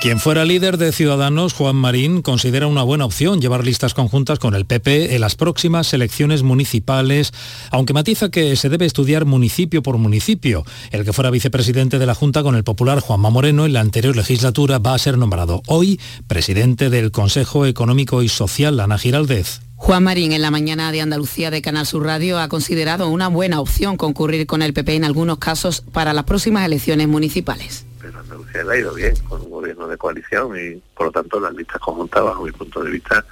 Quien fuera líder de Ciudadanos, Juan Marín, considera una buena opción llevar listas conjuntas con el PP en las próximas elecciones municipales, aunque matiza que se debe estudiar municipio por municipio. El que fuera vicepresidente de la Junta con el popular Juanma Moreno en la anterior legislatura va a ser nombrado hoy presidente del Consejo Económico y Social, Ana Giraldez. Juan Marín en la mañana de Andalucía de Canal Sur Radio ha considerado una buena opción concurrir con el PP en algunos casos para las próximas elecciones municipales pero Andalucía le ha ido bien con un gobierno de coalición y por lo tanto las listas conjuntas bajo mi punto de vista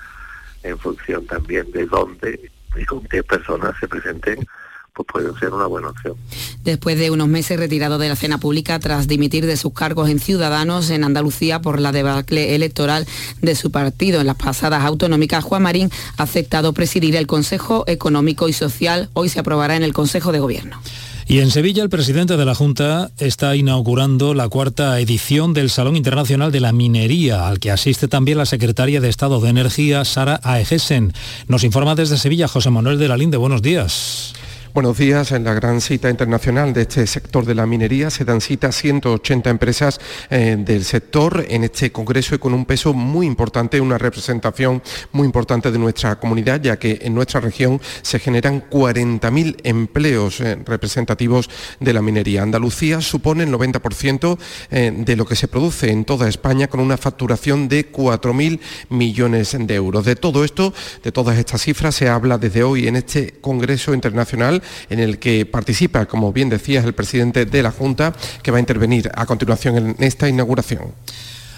en función también de dónde y con qué personas se presenten pues pueden ser una buena opción. Después de unos meses retirado de la cena pública tras dimitir de sus cargos en Ciudadanos en Andalucía por la debacle electoral de su partido en las pasadas autonómicas, Juan Marín ha aceptado presidir el Consejo Económico y Social. Hoy se aprobará en el Consejo de Gobierno. Y en Sevilla el presidente de la Junta está inaugurando la cuarta edición del Salón Internacional de la Minería, al que asiste también la secretaria de Estado de Energía, Sara Aegesen. Nos informa desde Sevilla José Manuel de la Linde. Buenos días. Buenos días. En la gran cita internacional de este sector de la minería se dan cita 180 empresas eh, del sector en este congreso y con un peso muy importante, una representación muy importante de nuestra comunidad, ya que en nuestra región se generan 40.000 empleos eh, representativos de la minería. Andalucía supone el 90% eh, de lo que se produce en toda España con una facturación de 4.000 millones de euros. De todo esto, de todas estas cifras, se habla desde hoy en este congreso internacional en el que participa, como bien decías, el presidente de la Junta, que va a intervenir a continuación en esta inauguración.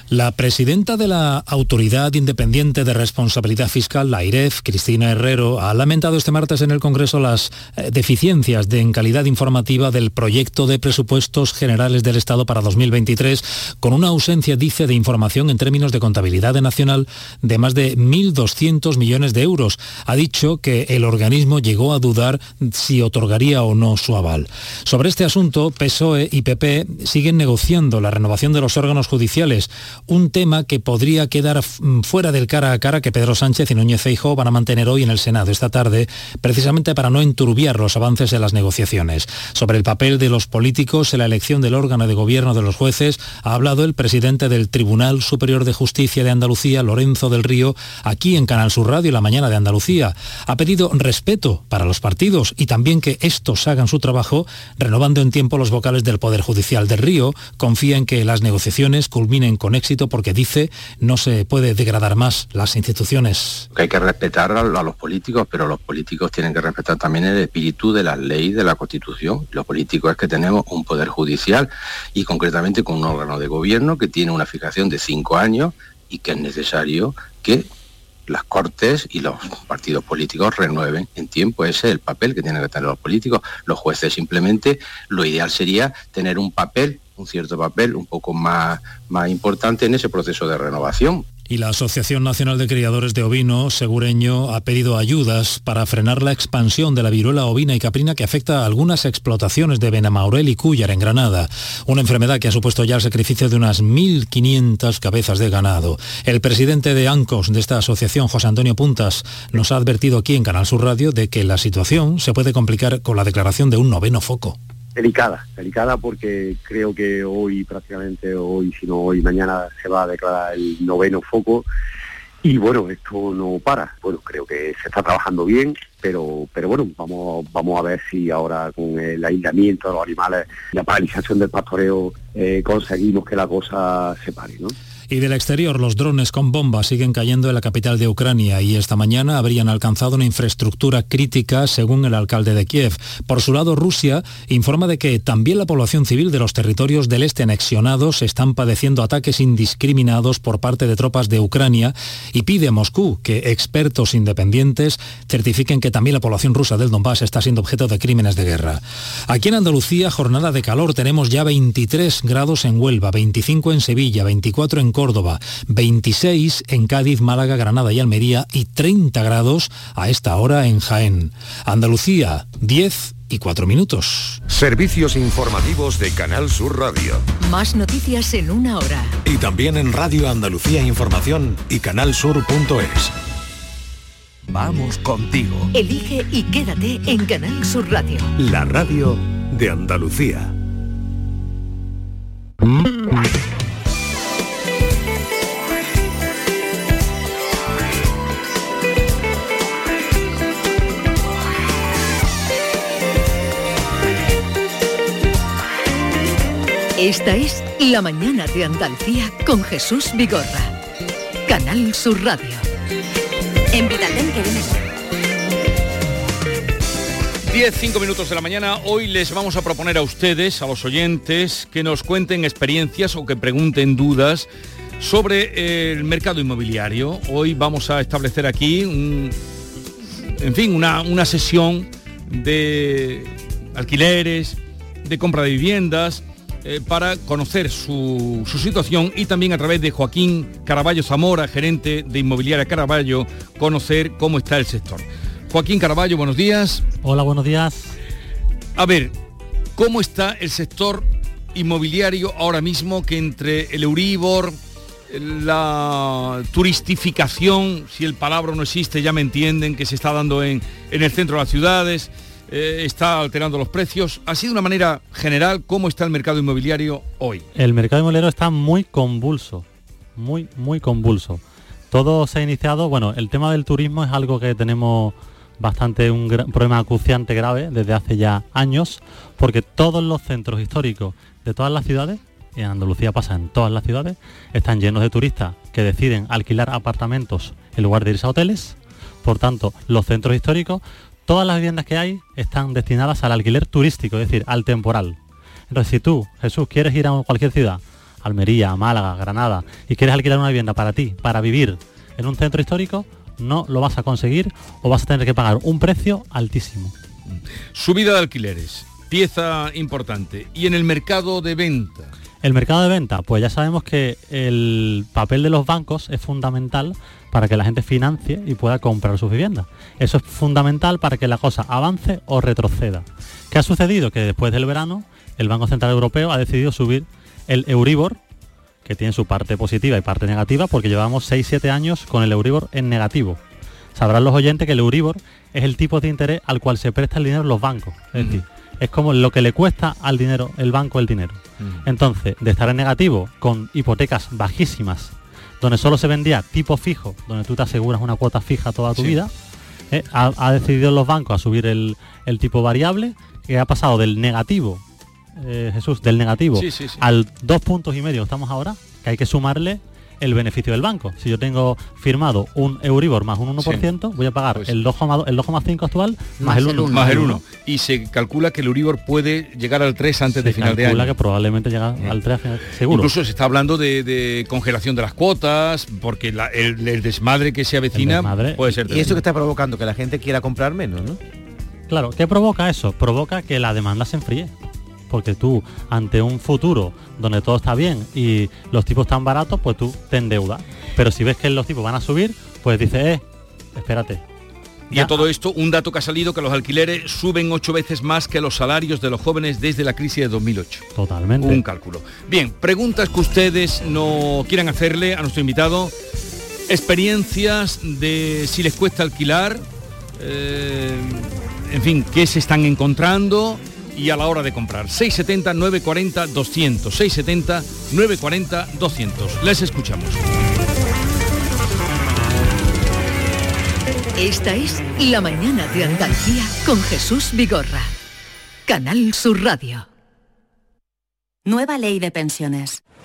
La presidenta de la Autoridad Independiente de Responsabilidad Fiscal, la IREF, Cristina Herrero, ha lamentado este martes en el Congreso las eh, deficiencias de, en calidad informativa del proyecto de presupuestos generales del Estado para 2023, con una ausencia, dice, de información en términos de contabilidad nacional de más de 1.200 millones de euros. Ha dicho que el organismo llegó a dudar si otorgaría o no su aval. Sobre este asunto, PSOE y PP siguen negociando la renovación de los órganos judiciales un tema que podría quedar mm, fuera del cara a cara que Pedro Sánchez y Núñez Feijóo van a mantener hoy en el Senado esta tarde, precisamente para no enturbiar los avances de las negociaciones. Sobre el papel de los políticos en la elección del órgano de gobierno de los jueces ha hablado el presidente del Tribunal Superior de Justicia de Andalucía, Lorenzo del Río, aquí en Canal Sur Radio la mañana de Andalucía. Ha pedido respeto para los partidos y también que estos hagan su trabajo, renovando en tiempo los vocales del Poder Judicial del Río. Confía en que las negociaciones culminen con éxito porque dice no se puede degradar más las instituciones. hay que respetar a, los políticos, pero los políticos tienen que respetar también el espíritu de las leyes de la Constitución. Los políticos es que tenemos un poder judicial y concretamente con un órgano de gobierno que tiene una fijación de cinco años y que es necesario que las cortes y los partidos políticos renueven en tiempo. Ese es el papel que tienen que tener los políticos. Los jueces simplemente, lo ideal sería tener un papel un cierto papel un poco más, más importante en ese proceso de renovación. Y la Asociación Nacional de Criadores de Ovino, Segureño, ha pedido ayudas para frenar la expansión de la viruela ovina y caprina que afecta a algunas explotaciones de Benamaurel y Cúllar en Granada, una enfermedad que ha supuesto ya el sacrificio de unas 1.500 cabezas de ganado. El presidente de ANCOS de esta asociación, José Antonio Puntas, nos ha advertido aquí en Canal Sur Radio de que la situación se puede complicar con la declaración de un noveno foco delicada, delicada porque creo que hoy prácticamente, hoy si no hoy, mañana se va a declarar el noveno foco y bueno, esto no para. Bueno, creo que se está trabajando bien, pero, pero bueno, vamos, vamos a ver si ahora con el aislamiento de los animales, la paralización del pastoreo, eh, conseguimos que la cosa se pare. Y del exterior, los drones con bombas siguen cayendo en la capital de Ucrania y esta mañana habrían alcanzado una infraestructura crítica, según el alcalde de Kiev. Por su lado, Rusia informa de que también la población civil de los territorios del este anexionados están padeciendo ataques indiscriminados por parte de tropas de Ucrania y pide a Moscú que expertos independientes certifiquen que también la población rusa del Donbass está siendo objeto de crímenes de guerra. Aquí en Andalucía, jornada de calor, tenemos ya 23 grados en Huelva, 25 en Sevilla, 24 en Córdoba, 26 en Cádiz, Málaga, Granada y Almería y 30 grados a esta hora en Jaén. Andalucía, 10 y 4 minutos. Servicios informativos de Canal Sur Radio. Más noticias en una hora. Y también en Radio Andalucía Información y canalsur.es. vamos contigo. Elige y quédate en Canal Sur Radio. La radio de Andalucía. Esta es La Mañana de Andalucía con Jesús Vigorra. Canal Sur Radio. En Vitaldent queremos... 10, 5 minutos de la mañana. Hoy les vamos a proponer a ustedes, a los oyentes, que nos cuenten experiencias o que pregunten dudas sobre el mercado inmobiliario. Hoy vamos a establecer aquí, un- en fin, una, una sesión de alquileres, de compra de viviendas, eh, para conocer su, su situación y también a través de Joaquín Caraballo Zamora, gerente de Inmobiliaria Caraballo, conocer cómo está el sector. Joaquín Caraballo, buenos días. Hola, buenos días. A ver, ¿cómo está el sector inmobiliario ahora mismo que entre el Euribor, la turistificación, si el palabra no existe, ya me entienden, que se está dando en, en el centro de las ciudades, eh, está alterando los precios? Así de una manera general, ¿cómo está el mercado inmobiliario hoy? El mercado inmobiliario está muy convulso, muy, muy convulso. Todo se ha iniciado, bueno, el tema del turismo es algo que tenemos bastante un problema acuciante grave desde hace ya años, porque todos los centros históricos de todas las ciudades, en Andalucía pasa en todas las ciudades, están llenos de turistas que deciden alquilar apartamentos en lugar de irse a hoteles. Por tanto, los centros históricos, todas las viviendas que hay están destinadas al alquiler turístico, es decir, al temporal. Entonces, si tú, Jesús, quieres ir a cualquier ciudad, Almería, Málaga, Granada, y quieres alquilar una vivienda para ti, para vivir en un centro histórico, no lo vas a conseguir o vas a tener que pagar un precio altísimo. Subida de alquileres, pieza importante. Y en el mercado de venta, El mercado de venta, pues ya sabemos que el papel de los bancos es fundamental para que la gente financie y pueda comprar sus viviendas. Eso es fundamental para que la cosa avance o retroceda. ¿Qué ha sucedido? Que después del verano el Banco Central Europeo ha decidido subir el Euribor, que tiene su parte positiva y parte negativa, porque llevamos 6-7 años con el Euribor en negativo. Sabrán los oyentes que el Euribor es el tipo de interés al cual se presta el dinero los bancos. Es decir, es como lo que le cuesta al dinero, el banco el dinero. Entonces, de estar en negativo con hipotecas bajísimas, donde solo se vendía tipo fijo, donde tú te aseguras una cuota fija toda tu Sí. vida, eh, ha, ha decidido los bancos a subir el, el tipo variable, que ha pasado del negativo, eh, Jesús, del negativo Sí, sí, sí. al dos puntos y medio que estamos ahora, que hay que sumarle el beneficio del banco. Si yo tengo firmado un Euribor más un 1%, voy a pagar Pues- el 2,2 el 2,5 actual más, el 1. más el 1. Y se calcula que el Euribor puede llegar al 3 antes de final de calcula año. que probablemente llega al 3 a final- seguro. Incluso se está hablando de, de congelación de las cuotas, porque la- el, el desmadre que se avecina puede ser Y eso que está provocando que la gente quiera comprar menos, ¿no? Claro, ¿qué provoca eso? Provoca que la demanda se enfríe. Porque tú, ante un futuro donde todo está bien y los tipos están baratos, pues tú te endeudas. Pero si ves que los tipos van a subir, pues dices, eh, espérate. Y a todo esto, un dato que ha salido, que los alquileres suben ocho veces más que los salarios de los jóvenes desde la crisis de 2008. Totalmente. Un cálculo. Bien, preguntas que ustedes no quieran hacerle a nuestro invitado. Experiencias de si les cuesta alquilar, eh, en fin, qué se están encontrando y a la hora de comprar. 670 940 200, 670 940 200. Les escuchamos. Esta es La Mañana de Andalucía con Jesús Vigorra. Canal Sur Radio. Nueva ley de pensiones.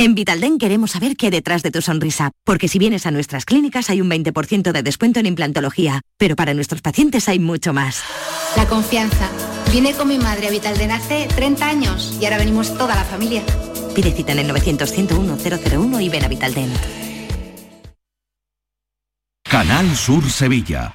En Vitalden queremos saber qué hay detrás de tu sonrisa, porque si vienes a nuestras clínicas hay un 20% de descuento en implantología, pero para nuestros pacientes hay mucho más. La confianza. Vine con mi madre a Vitalden hace 30 años y ahora venimos toda la familia. Pide cita en el 900-101-001 y ven a Vitalden. Canal Sur Sevilla.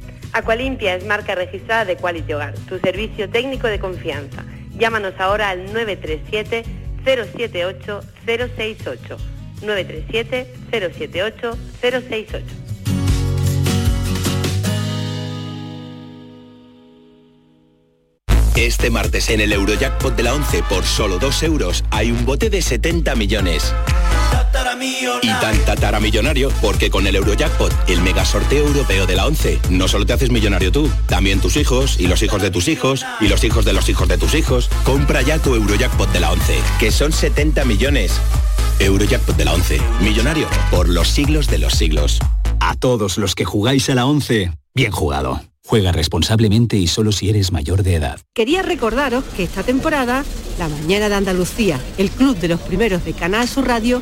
Aqualimpia es marca registrada de Quality Hogar, tu servicio técnico de confianza. Llámanos ahora al 937 078 068. 937 078 068. Este martes en el Eurojackpot de la 11 por solo 2 euros hay un bote de 70 millones. Y tan tatara millonario porque con el Eurojackpot, el mega sorteo europeo de la 11, no solo te haces millonario tú, también tus hijos y los hijos de tus hijos y los hijos de los hijos de tus hijos. Compra ya tu Eurojackpot de la 11, que son 70 millones. Eurojackpot de la 11, millonario por los siglos de los siglos. A todos los que jugáis a la 11, bien jugado. Juega responsablemente y solo si eres mayor de edad. Quería recordaros que esta temporada, La Mañana de Andalucía, el club de los primeros de Canal Sur Radio,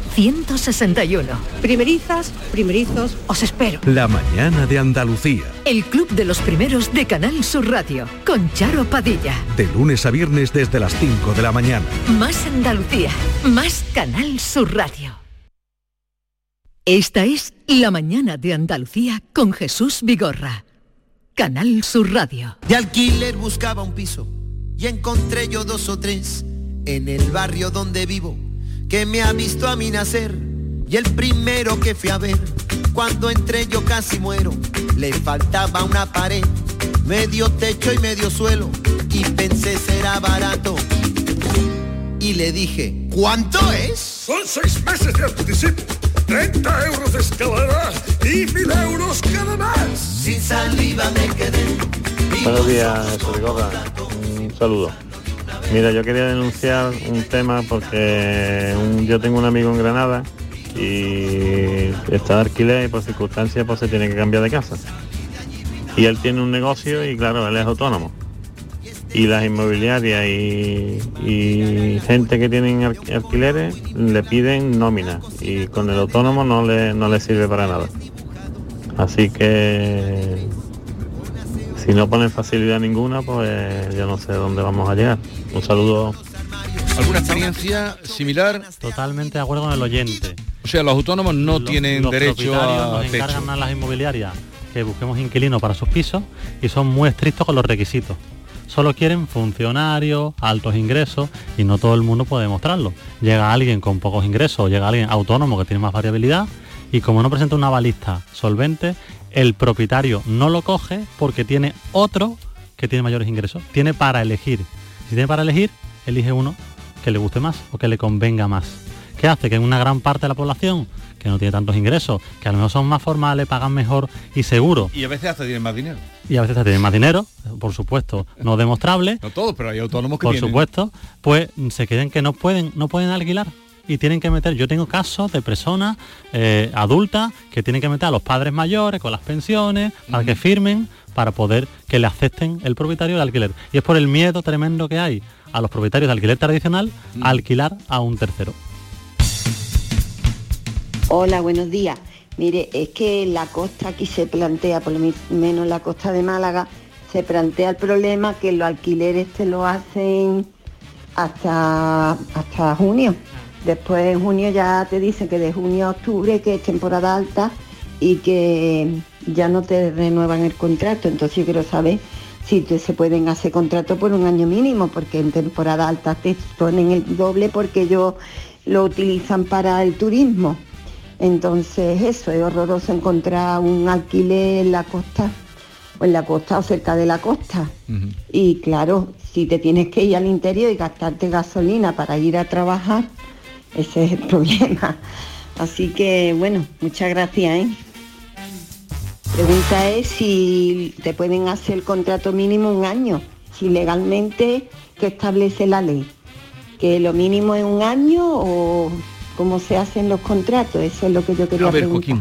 161. Primerizas, primerizos, os espero. La mañana de Andalucía. El club de los primeros de Canal Sur Radio con Charo Padilla. De lunes a viernes desde las 5 de la mañana. Más Andalucía, más Canal Sur Radio. Esta es La mañana de Andalucía con Jesús Vigorra. Canal Sur Radio. De alquiler buscaba un piso y encontré yo dos o tres en el barrio donde vivo que me ha visto a mí nacer. Y el primero que fui a ver cuando entré yo casi muero. Le faltaba una pared medio techo y medio suelo. Y pensé será barato. Y le dije ¿cuánto es? Son seis meses de anticipo 30 euros de escalera y mil euros cada mes. Sin saliva me quedé. Buenos días, soy Un saludo. Mira, yo quería denunciar un tema porque yo tengo un amigo en Granada y está de alquiler y por circunstancias pues se tiene que cambiar de casa. Y él tiene un negocio y claro, él es autónomo. Y las inmobiliarias y, gente que tienen al- alquileres le piden nómina y con el autónomo no le, no le sirve para nada. Así que si no ponen facilidad ninguna, pues yo no sé dónde vamos a llegar. Un saludo. ¿Alguna experiencia similar? Totalmente de acuerdo con el oyente. O sea, los autónomos no Los- tienen los derecho propietarios a nos techo. encargan a las inmobiliarias que busquemos inquilinos para sus pisos y son muy estrictos con los requisitos. Solo quieren funcionarios, altos ingresos y no todo el mundo puede demostrarlo. Llega alguien con pocos ingresos, llega alguien autónomo que tiene más variabilidad y como no presenta una balista solvente, el propietario no lo coge porque tiene otro que tiene mayores ingresos. Tiene para elegir. Si tiene para elegir, elige uno que le guste más o que le convenga más. ¿Qué hace? Que una gran parte de la población que no tiene tantos ingresos, que a lo mejor son más formales, pagan mejor y seguro, Y a veces hasta tienen más dinero. y a veces hasta tienen más dinero, por supuesto, no demostrable, No todos, pero hay autónomos que por tienen. supuesto, pues se creen que no pueden, no pueden alquilar y tienen que meter, yo tengo casos de personas eh, adultas que tienen que meter a los padres mayores con las pensiones para que firmen para poder que le acepten el propietario del alquiler. Y es por el miedo tremendo que hay a los propietarios de alquiler tradicional a alquilar a un tercero. Hola, buenos días. Mire, es que la costa aquí se plantea, por lo menos la costa de Málaga, se plantea el problema que los alquileres te lo hacen hasta, hasta junio. Después en junio ya te dicen que de junio a octubre, que es temporada alta y que ya no te renuevan el contrato. Entonces yo quiero saber si te- se pueden hacer contratos por un año mínimo, porque en temporada alta te ponen el doble porque ellos lo utilizan para el turismo. Entonces eso, es horroroso encontrar un alquiler en la costa, o en la costa o cerca de la costa. Y claro, si te tienes que ir al interior y gastarte gasolina para ir a trabajar, ese es el problema. Así que bueno, muchas gracias. ¿eh? Pregunta es si te pueden hacer el contrato mínimo un año, si legalmente que establece la ley, que lo mínimo es un año o cómo se hacen los contratos, eso es lo que yo quería preguntar.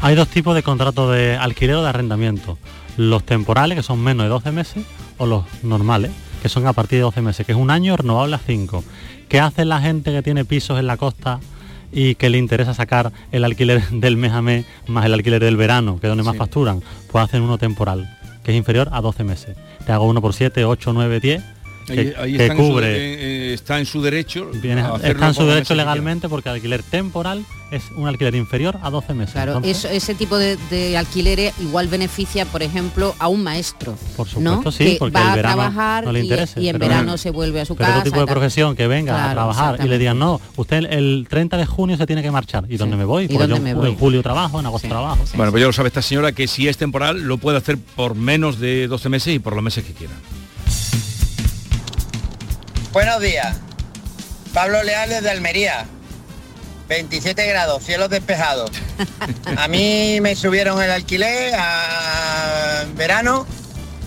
Hay dos tipos de contratos de alquiler o de arrendamiento. Los temporales, que son menos de 12 meses, o los normales, que son a partir de 12 meses, que es un año renovable a 5. ¿Qué hace la gente que tiene pisos en la costa y que le interesa sacar el alquiler del mes a mes más el alquiler del verano, que es donde más facturan? Pues hacen uno temporal, que es inferior a 12 meses. Te hago uno por 7, 8, 9, 10, que, Ahí, ahí que en su- cubre... eh, está en su derecho. Viene- está en su derecho legalmente porque el alquiler temporal es un alquiler inferior a 12 meses. Claro, Entonces, eso- ese tipo de, de alquileres igual beneficia, por ejemplo, a un maestro. Por supuesto, ¿no? sí, que porque va el a trabajar no le y- interesa, y, en pero- verano se vuelve a su pero casa. otro tipo de profesión que venga a trabajar y le digan, no, usted el, el 30 de junio se tiene que marchar. ¿Y dónde me voy? ¿Y dónde yo me en voy? julio trabajo, en agosto trabajo. Bueno, pues ya lo sabe esta señora que si es temporal lo puede hacer por menos de 12 meses y por los meses que quiera. Buenos días. Pablo Leal desde Almería. 27 grados, cielos despejados. A mí me subieron el alquiler a verano,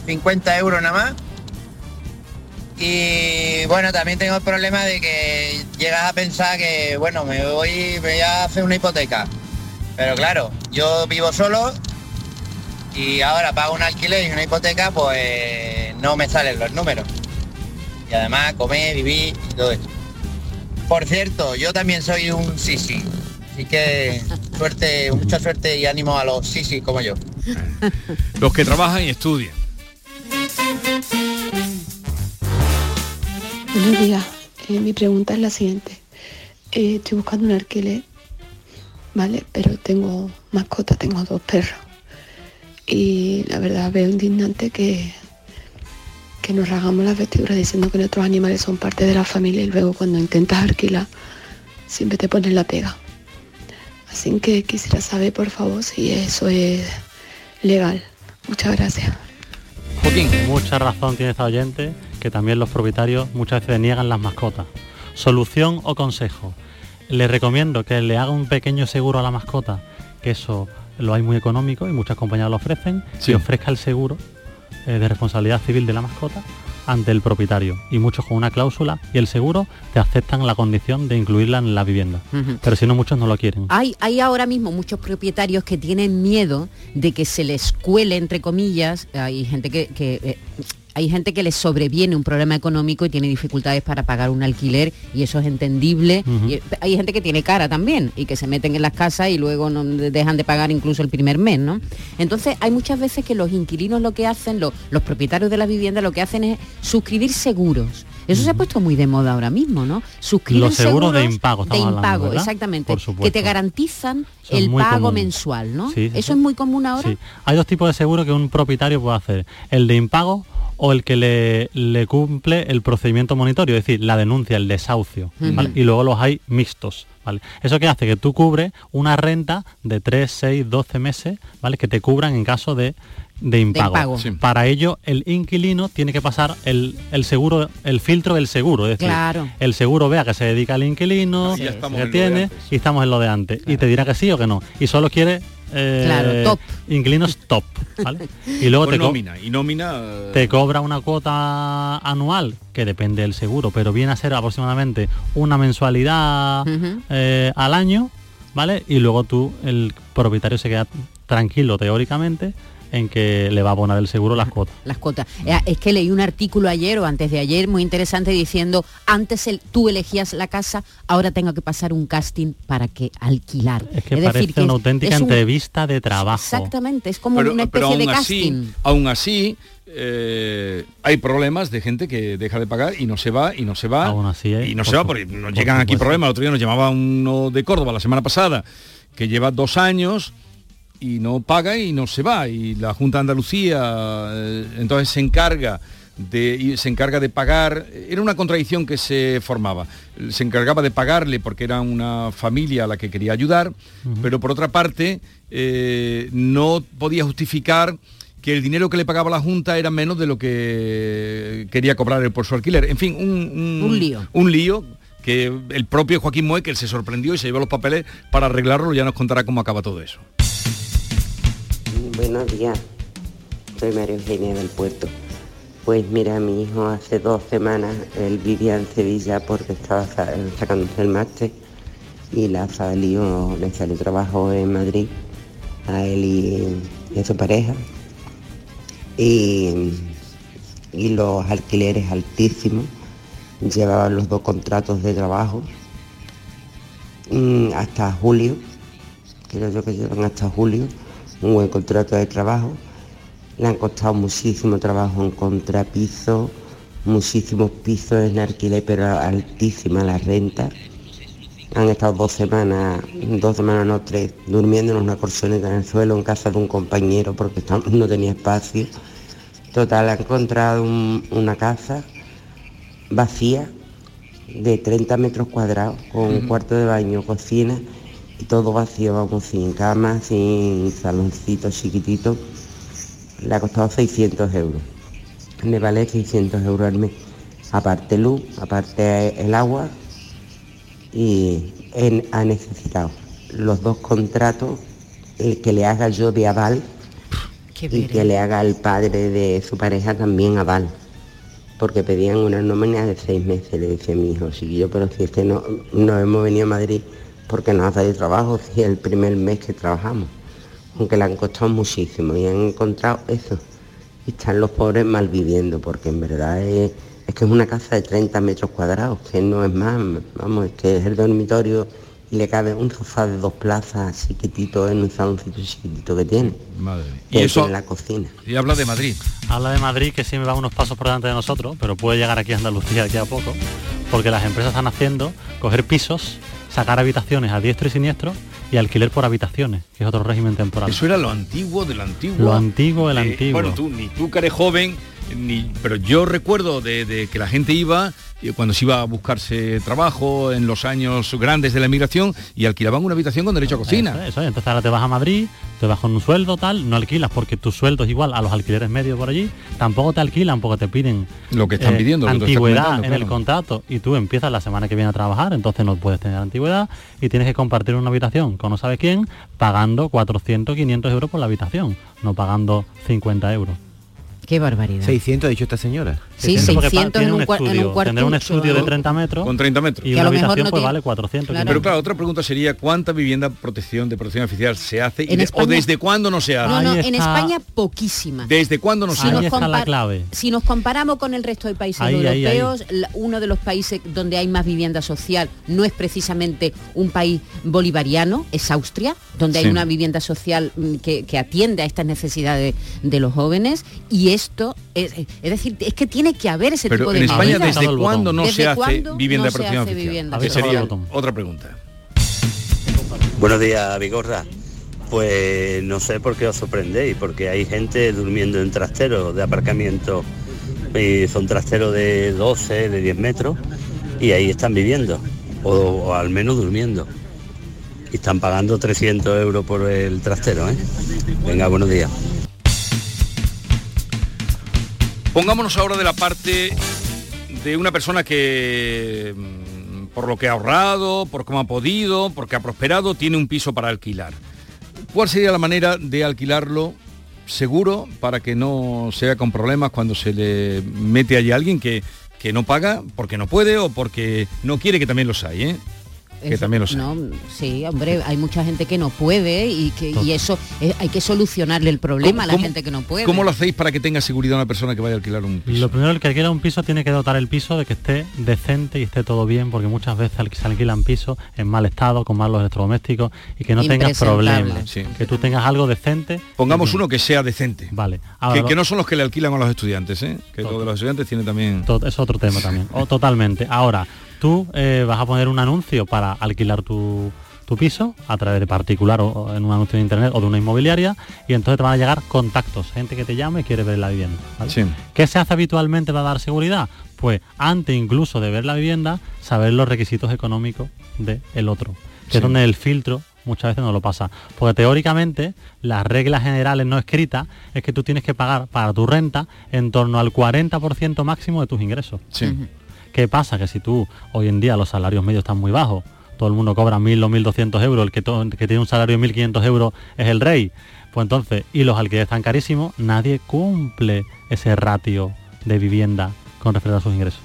50 euros nada más. Y bueno, también tengo el problema de que llegas a pensar que, bueno, me voy, me voy a hacer una hipoteca. Pero claro, yo vivo solo y ahora pago un alquiler y una hipoteca, pues no me salen los números y además comer, vivir y todo esto. Por cierto, yo también soy un sisi, así que suerte, mucha suerte y ánimo a los sisi como yo. Los que trabajan y estudian. Buenos días. Eh, mi pregunta es la siguiente. Eh, estoy buscando un alquiler, ¿vale? Pero tengo mascota, tengo dos perros. Y la verdad veo indignante que, que nos rasgamos las vestiduras diciendo que nuestros animales son parte de la familia y luego cuando intentas alquilar siempre te ponen la pega. Así que quisiera saber, por favor, si eso es legal. Muchas gracias. Mucha razón tiene esta oyente, que también los propietarios muchas veces niegan las mascotas. Solución o consejo. Le recomiendo que le haga un pequeño seguro a la mascota, que eso lo hay muy económico y muchas compañías lo ofrecen, Sí. y ofrezca el seguro eh, de responsabilidad civil de la mascota ante el propietario y muchos con una cláusula y el seguro te aceptan la condición de incluirla en la vivienda. Pero si no, muchos no lo quieren. Hay, hay ahora mismo muchos propietarios que tienen miedo de que se les cuele, entre comillas, hay gente que, que, eh, hay gente que les sobreviene un problema económico y tiene dificultades para pagar un alquiler y eso es entendible. Y, eh, hay gente que tiene cara también y que se meten en las casas y luego no dejan de pagar incluso el primer mes, ¿no? Entonces hay muchas veces que los inquilinos lo que hacen, lo- los propietarios de la vivienda lo que hacen es suscribir seguros. Eso se ha puesto muy de moda ahora mismo, ¿no? Suscriben Los seguros de impago, de hablando, impago, exactamente, Por que te garantizan el pago común. mensual, ¿no? Sí, sí, Eso sí. es muy común ahora. Sí. Hay dos tipos de seguro que un propietario puede hacer. El de impago o el que le, le cumple el procedimiento monitorio, es decir, la denuncia, el desahucio. Y luego los hay mixtos. ¿vale? Eso que hace que tú cubres una renta de 3, 6, 12 meses, ¿vale? Que te cubran en caso de, de impago. impago. Sí. Para ello, el inquilino tiene que pasar el, el seguro, el filtro del seguro. Es decir, Claro. el seguro vea que se dedica al inquilino, Y ya estamos que en lo de tiene, antes. y estamos en lo de antes. Y te dirá que sí o que no. Y solo quiere eh, Claro, top. inquilinos top. ¿vale? Y luego te, co- nómina. Y nómina... eh, te cobra una cuota anual que depende del seguro, pero viene a ser aproximadamente una mensualidad eh, al año, ¿vale? Y luego tú, el propietario se queda tranquilo teóricamente en que le va a abonar el seguro las cuotas. Las cuotas. Eh, Es que leí un artículo ayer o antes de ayer muy interesante diciendo, antes el- tú elegías la casa, ahora tengo que pasar un casting para que alquilar. Es que decir, parece una es- auténtica es un- entrevista de trabajo. Exactamente, es como pero, una pero especie de aún así, casting. aún así, eh, hay problemas de gente que deja de pagar y no se va, y no se va, Aún así hay, y no por se va, porque nos por llegan aquí problemas. El otro día nos llamaba uno de Córdoba la semana pasada, que lleva dos años y no paga y no se va. Y la Junta de Andalucía eh, entonces se encarga de, y se encarga de pagar, era una contradicción que se formaba. Se encargaba de pagarle porque era una familia a la que quería ayudar, pero por otra parte eh, no podía justificar que el dinero que le pagaba la Junta era menos de lo que quería cobrar él por su alquiler. En fin, un, Un lío. Un lío que el propio Joaquín Moekel se sorprendió y se llevó los papeles para arreglarlo, ya nos contará cómo acaba todo eso. Buenos días, soy María Eugenia del Puerto. Pues mira, mi hijo hace dos semanas, él vivía en Sevilla porque estaba sa- sacándose el máster y la salió, le salió trabajo en Madrid a él y, y a su pareja. Y, y los alquileres altísimos, llevaban los dos contratos de trabajo mm, hasta julio, creo yo que llevan hasta julio, un buen contrato de trabajo. Le han costado muchísimo trabajo en contrapiso, muchísimos pisos en alquiler, pero altísima la renta. Han estado dos semanas, dos semanas no tres, durmiendo en una colchoneta en el suelo en casa de un compañero porque no tenía espacio. Total, ha encontrado un- una casa vacía de 30 metros cuadrados, con un cuarto de baño, cocina y todo vacío, vamos, sin cama, sin saloncito chiquitito. Le ha costado 600 euros. Le vale 600 euros al mes. Aparte luz, aparte el agua y él ha necesitado los dos contratos, el que le haga yo de aval y que le haga al padre de su pareja también aval porque pedían una nómina de seis meses, le decía mi hijo, chiquillo, pero si es que no, no hemos venido a Madrid porque nos ha salido trabajo, si es el primer mes que trabajamos, aunque le han costado muchísimo y han encontrado eso. Y están los pobres mal viviendo, porque en verdad es, es que es una casa de 30 metros cuadrados, que no es más, vamos, es que es el dormitorio y le cabe un sofá de dos plazas chiquitito en un saloncito chiquitito que tiene. Madre Y eso en la cocina. y habla de Madrid. Habla de Madrid que sí me va unos pasos por delante de nosotros, pero puede llegar aquí a Andalucía aquí a poco, porque las empresas están haciendo coger pisos, sacar habitaciones a diestro y siniestro y alquiler por habitaciones, que es otro régimen temporal. Eso era lo antiguo del antiguo. Lo antiguo del Eh, antiguo. Bueno, tú, ni tú que eres joven, ni, pero yo recuerdo de, de que la gente iba, eh, cuando se iba a buscarse trabajo en los años grandes de la emigración, y alquilaban una habitación con derecho a cocina. Eso, eso, entonces ahora te vas a Madrid, te vas con un sueldo tal, no alquilas porque tu sueldo es igual a los alquileres medios por allí, tampoco te alquilan porque te piden Lo que están eh, pidiendo, antigüedad en el contrato y tú empiezas la semana que viene a trabajar, entonces no puedes tener antigüedad y tienes que compartir una habitación con no sabe quién, pagando 400, 500 euros por la habitación, no pagando 50 euros. Qué barbaridad. 600 ha dicho esta señora. Sí, 600 porque 600 tiene en un, cua- en estudio, un cuarto. tendrá un estudio de 30 metros Con 30 metros. y Que a una lo mejor habitación no pues tiene- vale 400. Claro. Pero claro, otra pregunta sería ¿cuánta vivienda protección de protección oficial se hace y de- o desde cuándo no se hace? No, no, Ahí en está- España poquísima. ¿Desde cuándo no se Si hace? la compar- clave. Si nos comparamos con el resto de países Ahí, ahí, ahí. europeos, la- uno de los países donde hay más vivienda social no es precisamente un país bolivariano, es Austria, donde Sí. hay una vivienda social mm, que, que atiende a estas necesidades de los jóvenes. Y esto, es, es decir, es que tiene que haber ese Pero tipo de en España medidas. ¿desde cuándo no ¿Desde se hace vivienda no de protección hace oficial? vivienda Que oficial? sería otra pregunta. Buenos días, Vigorra. Pues no sé por qué os sorprendéis, porque hay gente durmiendo en trasteros de aparcamiento, y son trasteros de 12, de 10 metros, y ahí están viviendo, o, o al menos durmiendo. Y están pagando 300 euros por el trastero, ¿eh? Venga, buenos días. Pongámonos ahora de la parte de una persona que mm, por lo que ha ahorrado, por cómo ha podido, porque ha prosperado, tiene un piso para alquilar. ¿Cuál sería la manera de alquilarlo seguro para que no sea con problemas cuando se le mete allí alguien que, que no paga porque no puede o porque no quiere que también los hay, ¿eh? Que también los hay. no, sí, hombre, hay mucha gente que no puede y que y eso hay que solucionarle el problema a la gente que no puede. ¿Cómo lo hacéis para que tenga seguridad una persona que vaya a alquilar un piso? Lo primero, el que alquila un piso tiene que dotar el piso de que esté decente y esté todo bien, porque muchas veces al- se alquilan pisos en mal estado, con malos electrodomésticos y que no tengas problemas. Sí. Que tú tengas algo decente. Pongamos uno que sea decente. Vale. Que, Ahora, que no son los que le alquilan a los estudiantes, ¿eh? Que lo de los estudiantes tiene también... to- es otro tema también. O, totalmente. Ahora, tú eh, vas a poner un anuncio para alquilar tu, tu piso a través de particular o, o en un anuncio de internet o de una inmobiliaria y entonces te van a llegar contactos, gente que te llama y quiere ver la vivienda. ¿vale? Sí. ¿Qué se hace habitualmente para dar seguridad? Pues antes incluso de ver la vivienda, saber los requisitos económicos del otro, que Sí. es donde el filtro muchas veces no lo pasa. Porque teóricamente las reglas generales no escritas es que tú tienes que pagar para tu renta en torno al 40% máximo de tus ingresos. Sí. ¿Qué pasa? Que si tú hoy en día los salarios medios están muy bajos, todo el mundo cobra 1.000 o 1.200 euros, el que, tiene un salario de 1.500 euros es el rey, pues entonces, y los alquileres están carísimos, nadie cumple ese ratio de vivienda con respecto a sus ingresos.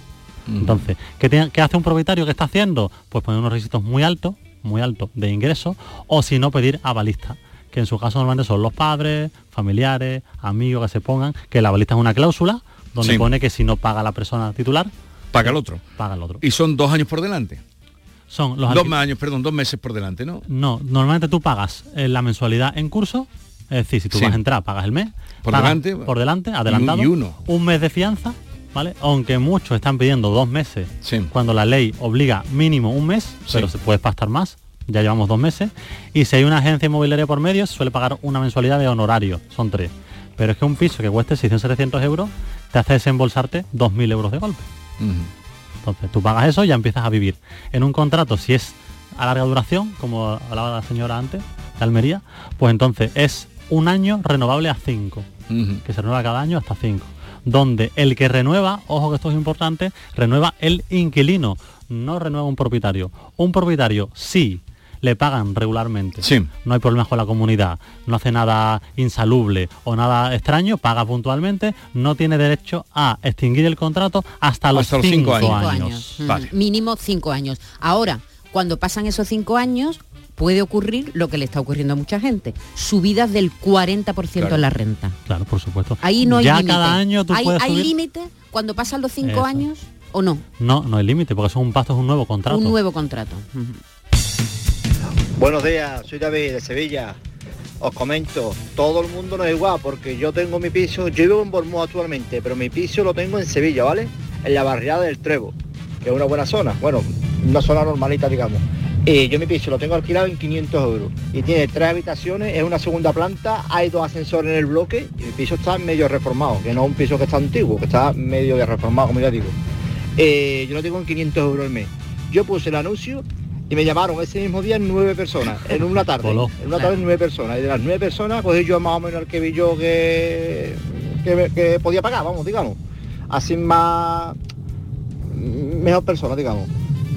Entonces, ¿qué, hace un propietario que está haciendo? Pues poner unos requisitos muy altos, muy altos de ingresos, o si no pedir avalista, que en su caso normalmente son los padres, familiares, amigos que se pongan, que la avalista es una cláusula donde Sí. pone que si no paga la persona titular, Paga el otro. paga el otro. Y son dos años por delante. Son los dos años, perdón, dos meses por delante, ¿no? No, normalmente tú pagas eh, la mensualidad en curso, es decir, si tú Sí. vas a entrar, pagas el mes. Por delante. Por delante, adelantado. y uno. Un mes de fianza, ¿vale? Aunque muchos están pidiendo dos meses, Sí. cuando la ley obliga mínimo un mes, Sí. pero se puede pastar más. Ya llevamos dos meses. Y si hay una agencia inmobiliaria por medio, se suele pagar una mensualidad de honorario, son tres. Pero es que un piso que cueste 600-700 euros te hace desembolsarte 2.000 euros de golpe. Entonces tú pagas eso y ya empiezas a vivir. En un contrato, si es a larga duración, como hablaba la señora antes, de Almería, pues entonces es un año renovable a cinco, Ujú. que se renueva cada año hasta cinco. Donde el que renueva, ojo que esto es importante, renueva el inquilino, no renueva un propietario. Un propietario sí le pagan regularmente, Sí. no hay problemas con la comunidad, no hace nada insalubre o nada extraño, paga puntualmente, no tiene derecho a extinguir el contrato hasta los, Hasta los cinco cinco años. Mm, Vale. Mínimo cinco años. Ahora, cuando pasan esos cinco años, puede ocurrir lo que le está ocurriendo a mucha gente. Subidas del 40% Claro. en la renta. Claro, por supuesto. Ahí no hay ya límite. cada año tú ¿Hay, puedes ¿hay subir- límite cuando pasan los cinco Eso. años o no? No, no hay límite, porque eso es un pacto, es un nuevo contrato. Un nuevo contrato. Buenos días, soy David de Sevilla. Os comento, todo el mundo no es igual porque yo tengo mi piso, yo vivo en Bormú actualmente, pero mi piso lo tengo en Sevilla, ¿vale? En la barriada del Trevo, que es una buena zona, bueno, una zona normalita, digamos. Y yo mi piso lo tengo alquilado en 500 euros y tiene tres habitaciones, es una segunda planta, hay dos ascensores en el bloque y mi piso está medio reformado, que no es un piso que está antiguo, que está medio de reformado, como ya digo. Eh, yo lo tengo en 500 euros al mes. Yo puse el anuncio y me llamaron ese mismo día nueve personas, en una tarde. Voló. En una tarde nueve personas. Y de las nueve personas, pues yo más o menos el que vi yo que, que, que podía pagar, vamos, digamos. Así más mejor persona, digamos.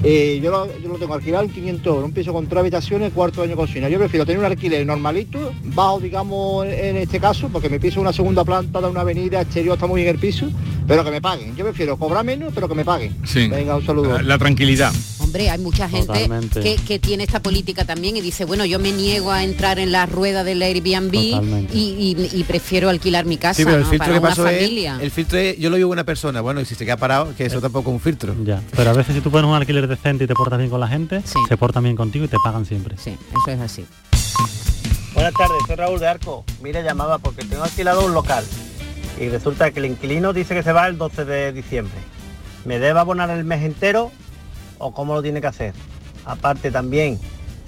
Eh, yo, lo, yo lo tengo alquilado en 500 euros, un piso con tres habitaciones, cuarto de año cocina. Yo prefiero tener un alquiler normalito, bajo, digamos, en este caso, porque mi piso es una segunda planta de una avenida, exterior está muy bien el piso, pero que me paguen. Yo prefiero cobrar menos, pero que me paguen. Sí. Venga, un saludo. La tranquilidad. Hombre, hay mucha gente que, que tiene esta política también y dice, bueno, yo me niego a entrar en la rueda del Airbnb y, y- y prefiero alquilar mi casa Sí, pero el ¿no? filtro para que una pasó es, familia. el filtro es, yo lo vivo una persona, bueno, y si se queda parado, que eso tampoco es un filtro. Ya, pero a veces si tú pones un alquiler decente y te portas bien con la gente, se portan bien contigo y te pagan siempre. Sí, eso es así. Buenas tardes, soy Raúl de Arco. Mire, llamaba porque tengo alquilado un local y resulta que el inquilino dice que se va el 12 de diciembre. ¿Me debe abonar el mes entero o cómo lo tiene que hacer? Aparte también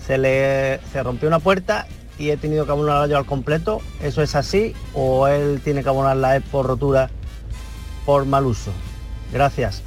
se le se rompió una puerta y he tenido que abonarla yo al completo. ¿Eso es así o él tiene que abonarla por rotura por mal uso? Gracias.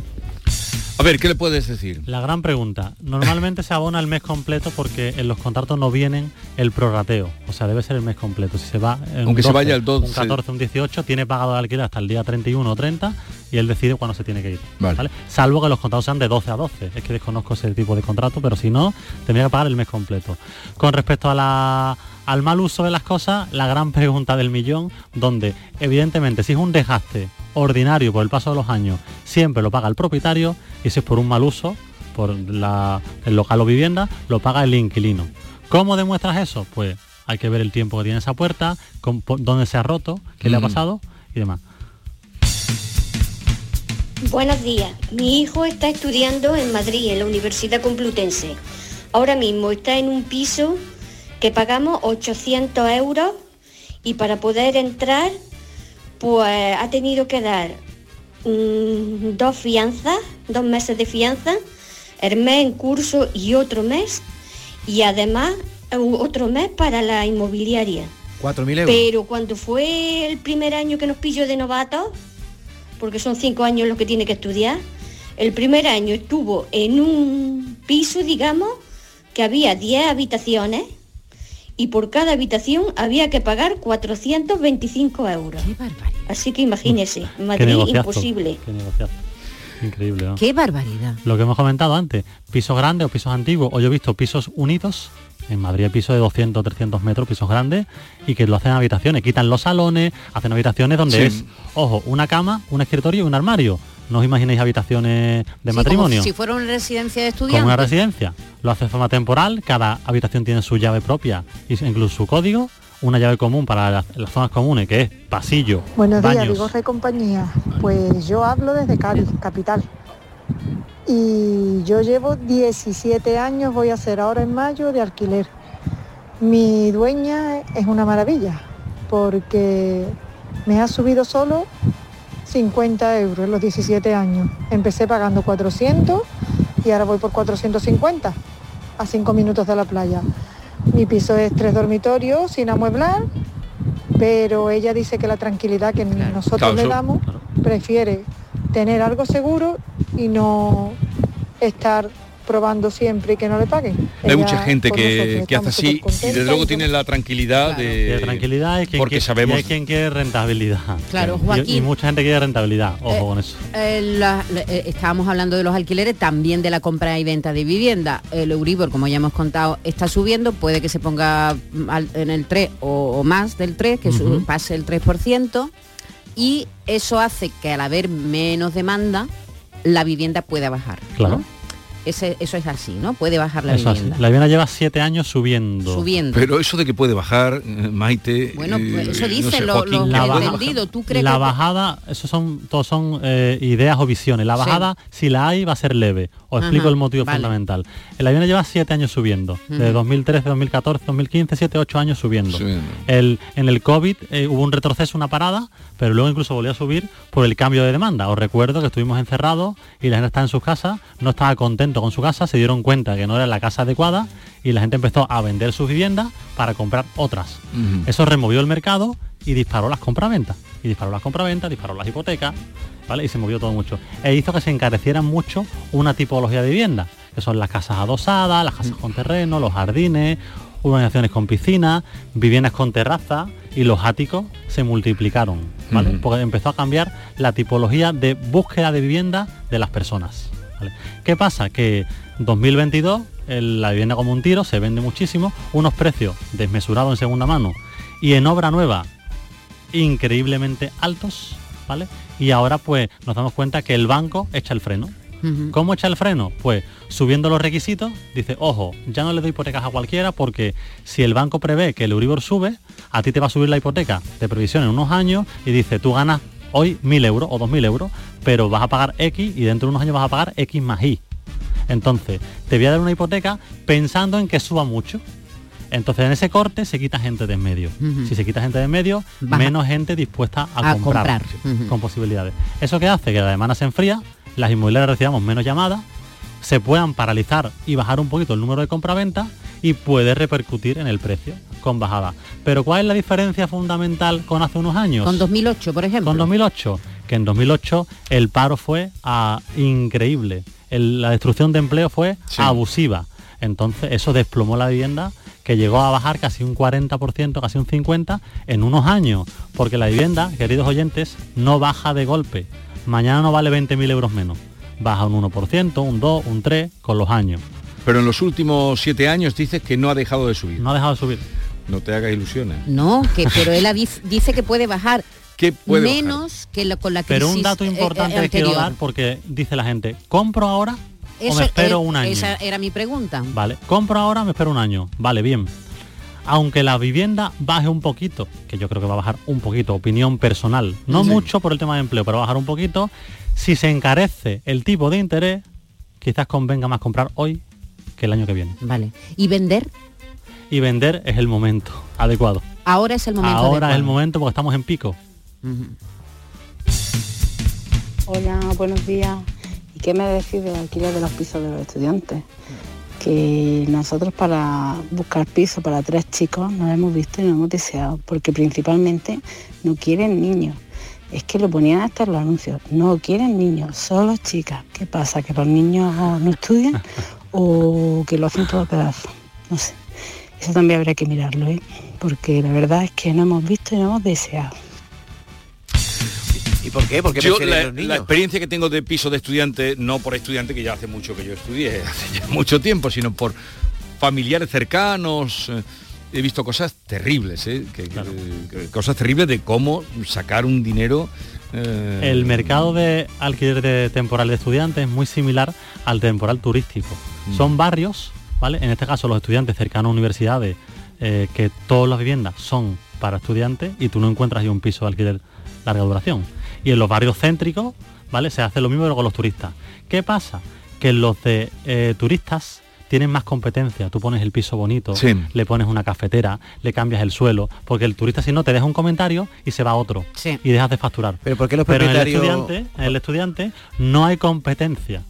A ver, ¿qué le puedes decir? La gran pregunta. Normalmente se abona el mes completo porque en los contratos no vienen el prorrateo. O sea, debe ser el mes completo. Si se va en Aunque se vaya el 12. un 14, un 18, tiene pagado de alquiler hasta el día 31 o 30 y él decide cuándo se tiene que ir. Vale. Salvo que los contratos sean de 12 a 12. Es que desconozco ese tipo de contrato, pero si no, tendría que pagar el mes completo. Con respecto a la- al mal uso de las cosas, la gran pregunta del millón, donde evidentemente si es un desgaste ordinario por el paso de los años, siempre lo paga el propietario y si es por un mal uso, por la- el local o vivienda, lo paga el inquilino. ¿Cómo demuestras eso? Pues hay que ver el tiempo que tiene esa puerta, con- dónde se ha roto, qué le ha pasado y demás. Buenos días. Mi hijo está estudiando en Madrid, en la Universidad Complutense. Ahora mismo está en un piso que pagamos 800 euros y para poder entrar, pues ha tenido que dar mm, dos fianzas, dos meses de fianza, el mes en curso y otro mes, y además otro mes para la inmobiliaria. 4.000 euros. Pero cuando fue el primer año que nos pilló de novatos, porque son cinco años los que tiene que estudiar, el primer año estuvo en un piso, digamos, que había 10 habitaciones y por cada habitación había que pagar 425 euros. Así que imagínese, Qué Madrid imposible. qué negociazo. Increíble, ¿no? Qué barbaridad. Lo que hemos comentado antes, pisos grandes o pisos antiguos, o yo he visto pisos unidos, en Madrid hay pisos de 200, 300 metros, pisos grandes, y que lo hacen en habitaciones, quitan los salones, hacen habitaciones donde Sí. es, ojo, una cama, un escritorio y un armario. No os imaginéis habitaciones de Sí, matrimonio. Como si fuera una residencia de Como estudiantes. una residencia. Lo hace de forma temporal, cada habitación tiene su llave propia y incluso su código, una llave común para las, las zonas comunes, que es pasillo, Buenos días, baños. Vigorra y compañía. Pues yo hablo desde Cádiz, capital. Y yo llevo 17 años, voy a hacer ahora en mayo, de alquiler. Mi dueña es una maravilla, porque me ha subido solo 50 euros en los 17 años. Empecé pagando 400 y ahora voy por 450, a 5 minutos de la playa. Mi piso es tres dormitorios, sin amueblar, pero ella dice que la tranquilidad que nosotros Claro, le damos prefiere tener algo seguro y no estar probando siempre y que no le paguen. Hay mucha gente que, hace así y desde luego tiene la tranquilidad de, de tranquilidad y quien porque quiere- sabemos y hay quien quiere rentabilidad. Claro, Y- mucha gente quiere rentabilidad, ojo Eh, con eso. Eh, la- la- eh, estábamos hablando de los alquileres, también de la compra y venta de vivienda. El Euribor, como ya hemos contado, está subiendo, puede que se ponga al- en el 3 o, o más del 3, que su- Ujú. pase el 3%, y eso hace que al haber menos demanda, la vivienda pueda bajar. Claro. ¿no? Ese- eso es así, ¿no? Puede bajar la Eso así. La vivienda lleva siete años subiendo. Subiendo. Pero eso de que puede bajar, eh, Maite. Bueno, eh, pues eso no sé, Joaquín, los que La, baja- entendido, ¿tú crees la que- bajada, eso son, todos son eh, ideas o visiones. La Sí. bajada, si la hay, va a ser leve. Os explico Ajá, el motivo vale. fundamental. La vivienda lleva siete años subiendo. De Ujú. 2013, 2014, 2015, siete, ocho años subiendo. Subiendo. El, en el COVID eh, hubo un retroceso, una parada, pero luego incluso volvió a subir por el cambio de demanda. Os recuerdo que estuvimos encerrados y la gente estaba en sus casas, no estaba contento con su casa, se dieron cuenta que no era la casa adecuada y la gente empezó a vender sus viviendas para comprar otras. Eso removió el mercado y disparó las compraventas. Y disparó las compraventas, disparó las hipotecas, ¿vale? Y se movió todo mucho. E hizo que se encarecieran mucho una tipología de vivienda, que son las casas adosadas, las casas con terreno, los jardines, urbanizaciones con piscina, viviendas con terraza y los áticos se multiplicaron, ¿vale? Porque empezó a cambiar la tipología de búsqueda de vivienda de las personas. ¿Vale? ¿Qué pasa? Que 2022 el- la vivienda como un tiro se vende muchísimo, unos precios desmesurados en segunda mano y en obra nueva increíblemente altos, ¿vale? Y ahora pues nos damos cuenta que el banco echa el freno. ¿Cómo echa el freno? Pues subiendo los requisitos, dice, ojo, ya no le doy hipotecas a cualquiera porque si el banco prevé que el Euribor sube, a ti te va a subir la hipoteca de previsión en unos años y dice, tú ganas hoy 1.000 euros o 2.000 euros, pero vas a pagar X y dentro de unos años vas a pagar X más Y. Entonces, te voy a dar una hipoteca pensando en que suba mucho. Entonces, en ese corte se quita gente de en medio. Si se quita gente de en medio, Baja. menos gente dispuesta a, A comprar, con posibilidades. ¿Eso qué hace? Que la demanda se enfría, las inmobiliarias recibamos menos llamadas, se puedan paralizar y bajar un poquito el número de compraventa y puede repercutir en el precio con bajada. Pero ¿cuál es la diferencia fundamental con hace unos años? Con 2008, por ejemplo. Con 2008, que en 2008 el paro fue ah, increíble, El- la destrucción de empleo fue abusiva. Entonces eso desplomó la vivienda que llegó a bajar casi un 40%, casi un 50% en unos años, porque la vivienda, queridos oyentes, no baja de golpe. Mañana no vale 20.000 euros menos. Baja un 1%, un 2, un 3 con los años. Pero en los últimos siete años dices que no ha dejado de subir. No ha dejado de subir. No te hagas ilusiones. No, que, pero él dice que puede bajar ¿Qué puede bajar? menos que lo- con la crisis Pero un dato eh, eh, importante que quiero dar porque dice la gente, ¿compro ahora o me espero eh, un año? Esa era mi pregunta. Vale, compro ahora, me espero un año. Vale, bien. Aunque la vivienda baje un poquito, que yo creo que va a bajar un poquito, opinión personal, no Sí. mucho por el tema de empleo, pero va a bajar un poquito, si se encarece el tipo de interés, quizás convenga más comprar hoy que el año que viene. Vale. ¿Y vender? Y vender es el momento adecuado. Ahora es el momento Ahora adecuado. es el momento porque estamos en pico. Hola, buenos días. ¿Y qué me decís del alquiler de los pisos de los estudiantes? Que nosotros para buscar piso para tres chicos nos hemos visto y nos hemos deseado, porque principalmente no quieren niños. Es que lo ponían hasta en los anuncios, no quieren niños, solo chicas. ¿Qué pasa? ¿Que los niños no estudian o que lo hacen todo a pedazos? No sé. Eso también habría que mirarlo, ¿eh? porque la verdad es que no hemos visto y no hemos deseado. ¿Y por qué? Porque Yo la, los la niños. experiencia que tengo de piso de estudiante, no por estudiante, que ya hace mucho que yo estudié, hace ya mucho tiempo, sino por familiares cercanos. eh, He visto cosas terribles, eh, que- que- que- cosas terribles de cómo sacar un dinero. eh, El mercado de alquiler de temporal de estudiantes es muy similar al temporal turístico. Mm. Son barrios, ¿vale? En este caso los estudiantes cercanos a universidades, eh, que todas las viviendas son para estudiantes y tú no encuentras ahí un piso de alquiler larga duración. Y en los barrios céntricos, ¿vale? Se hace lo mismo pero con los turistas. ¿Qué pasa? Que los de eh, turistas tienen más competencia. Tú pones el piso bonito, Sí. le pones una cafetera, le cambias el suelo, porque el turista si no te deja un comentario y se va a otro y dejas de facturar. Pero ¿por qué los Pero en el estudiante, en el estudiante no hay competencia.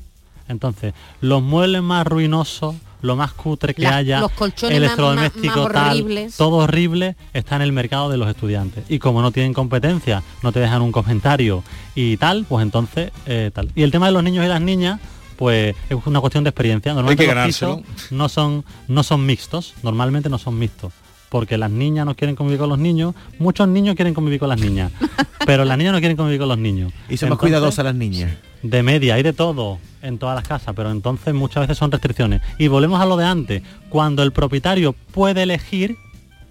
Entonces, los muebles más ruinosos, lo más cutre que haya, los colchones electrodoméstico más- más tal, horribles. todo horrible está en el mercado de los estudiantes. Y como no tienen competencia, no te dejan un comentario y tal, pues entonces eh, tal. Y el tema de los niños y las niñas, pues es una cuestión de experiencia. Normalmente que los pisos ganárselo. no son, no son mixtos, normalmente no son mixtos. Porque las niñas no quieren convivir con los niños, muchos niños quieren convivir con las niñas, pero las niñas no quieren convivir con los niños. Y son más cuidadosas las niñas. de media, hay de todo en todas las casas, pero entonces muchas veces son restricciones. Y volvemos a lo de antes, cuando el propietario puede elegir,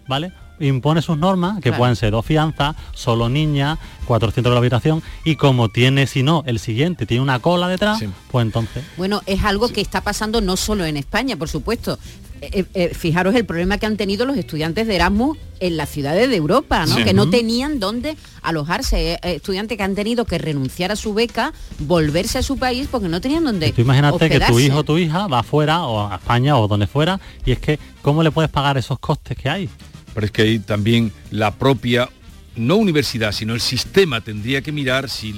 ¿vale? Impone sus normas, que Claro. pueden ser dos fianzas, solo niña, 400 de la habitación, y como tiene, si no, el siguiente tiene una cola detrás, pues entonces... Bueno, es algo que está pasando no solo en España, por supuesto. Eh, eh, fijaros el problema que han tenido los estudiantes de Erasmus en las ciudades de Europa, ¿no? Sí. que no tenían dónde alojarse. Eh, eh, estudiantes que han tenido que renunciar a su beca, volverse a su país porque no tenían dónde Tú imagínate que tu hijo o tu hija va afuera o a España o donde fuera y es que ¿cómo le puedes pagar esos costes que hay? Pero es que ahí también la propia, no universidad, sino el sistema tendría que mirar si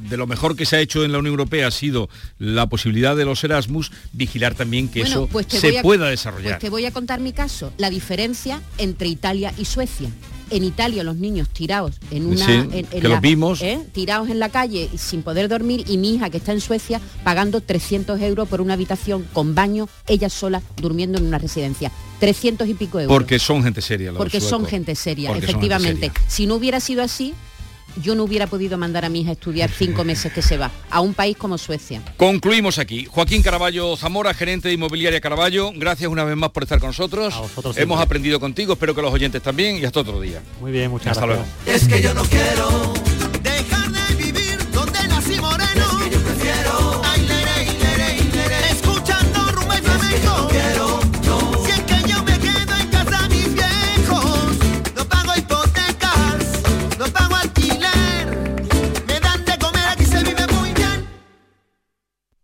de lo mejor que se ha hecho en la Unión Europea ha sido la posibilidad de los Erasmus, vigilar también que Bueno, eso pues se a- pueda desarrollar. Pues te voy a contar mi caso, la diferencia entre Italia y Suecia. En Italia los niños tirados en una Sí, en- en que los vimos. ¿eh? tirados en la calle sin poder dormir y mi hija que está en Suecia pagando 300 euros por una habitación con baño, ella sola durmiendo en una residencia. 300 y pico euros. Porque son gente seria. los porque son gente seria, Porque son gente efectivamente. seria. Si no hubiera sido así, yo no hubiera podido mandar a mi hija a estudiar cinco meses que se va a un país como Suecia. Concluimos aquí. Joaquín Caraballo Zamora, gerente de Inmobiliaria Caraballo, gracias una vez más por estar con nosotros. vosotros Hemos aprendido contigo, espero que los oyentes también y hasta otro día. Muy bien, muchas Hasta gracias. luego. Es que yo no quiero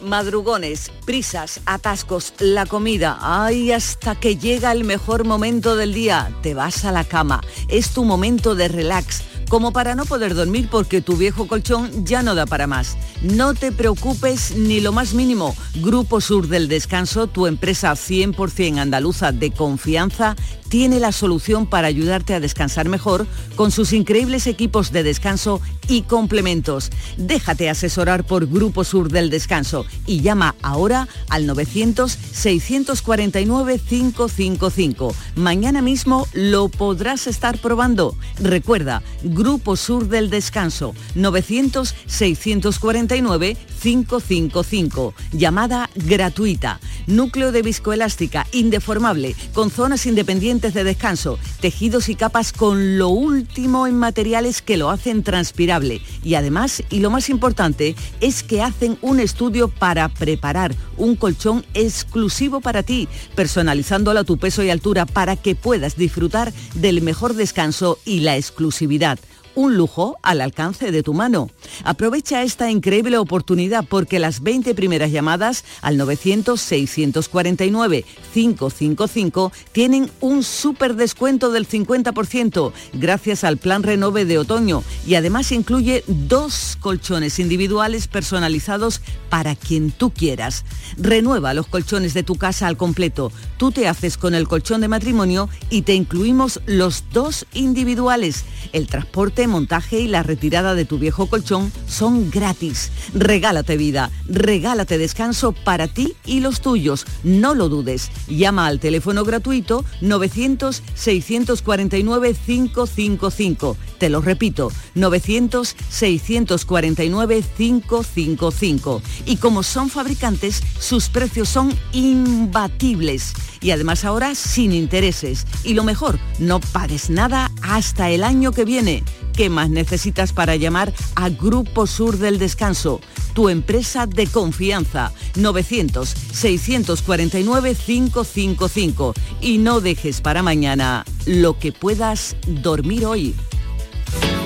Madrugones, prisas, atascos, la comida. Ay, hasta que llega el mejor momento del día. Te vas a la cama. Es tu momento de relax. Como para no poder dormir porque tu viejo colchón ya no da para más. No te preocupes ni lo más mínimo. Grupo Sur del Descanso, tu empresa 100% andaluza de confianza, tiene la solución para ayudarte a descansar mejor con sus increíbles equipos de descanso y complementos. Déjate asesorar por Grupo Sur del Descanso y llama ahora al 900-649-555. Mañana mismo lo podrás estar probando. Recuerda, Grupo Sur del Descanso, 900-649-555. Llamada gratuita. Núcleo de viscoelástica, indeformable, con zonas independientes de descanso, tejidos y capas con lo último en materiales que lo hacen transpirable. Y además, y lo más importante, es que hacen un estudio para preparar un colchón exclusivo para ti, personalizándolo a tu peso y altura para que puedas disfrutar del mejor descanso y la exclusividad un lujo al alcance de tu mano. Aprovecha esta increíble oportunidad porque las 20 primeras llamadas al 900-649-555 tienen un súper descuento del 50% gracias al plan Renove de otoño y además incluye dos colchones individuales personalizados para quien tú quieras. Renueva los colchones de tu casa al completo. Tú te haces con el colchón de matrimonio y te incluimos los dos individuales. El transporte montaje y la retirada de tu viejo colchón son gratis. Regálate vida, regálate descanso para ti y los tuyos. No lo dudes. Llama al teléfono gratuito 900-649-555. Te lo repito, 900-649-555. Y como son fabricantes, sus precios son imbatibles. Y además ahora sin intereses. Y lo mejor, no pagues nada hasta el año que viene. ¿Qué más necesitas para llamar a Grupo Sur del Descanso? Tu empresa de confianza. 900-649-555. Y no dejes para mañana lo que puedas dormir hoy. Bye.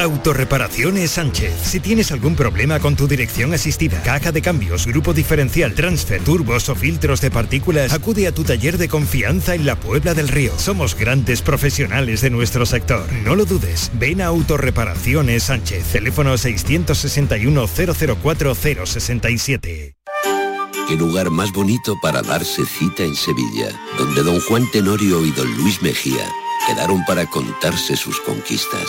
Autorreparaciones Sánchez. Si tienes algún problema con tu dirección asistida, caja de cambios, grupo diferencial, transfer, turbos o filtros de partículas, acude a tu taller de confianza en la Puebla del Río. Somos grandes profesionales de nuestro sector. No lo dudes. Ven a Autorreparaciones Sánchez. Teléfono 661 004 067. Qué lugar más bonito para darse cita en Sevilla, donde don Juan Tenorio y don Luis Mejía quedaron para contarse sus conquistas.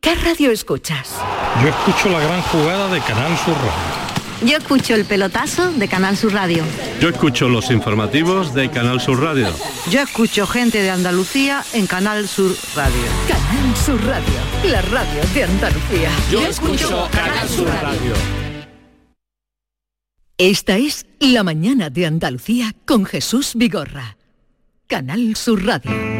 ¿Qué radio escuchas? Yo escucho la gran jugada de Canal Sur Radio. Yo escucho el pelotazo de Canal Sur Radio. Yo escucho los informativos de Canal Sur Radio. Yo escucho gente de Andalucía en Canal Sur Radio. Canal Sur Radio, la radio de Andalucía. Yo escucho Canal Sur Radio. Esta es La mañana de Andalucía con Jesús Vigorra. Canal Sur Radio.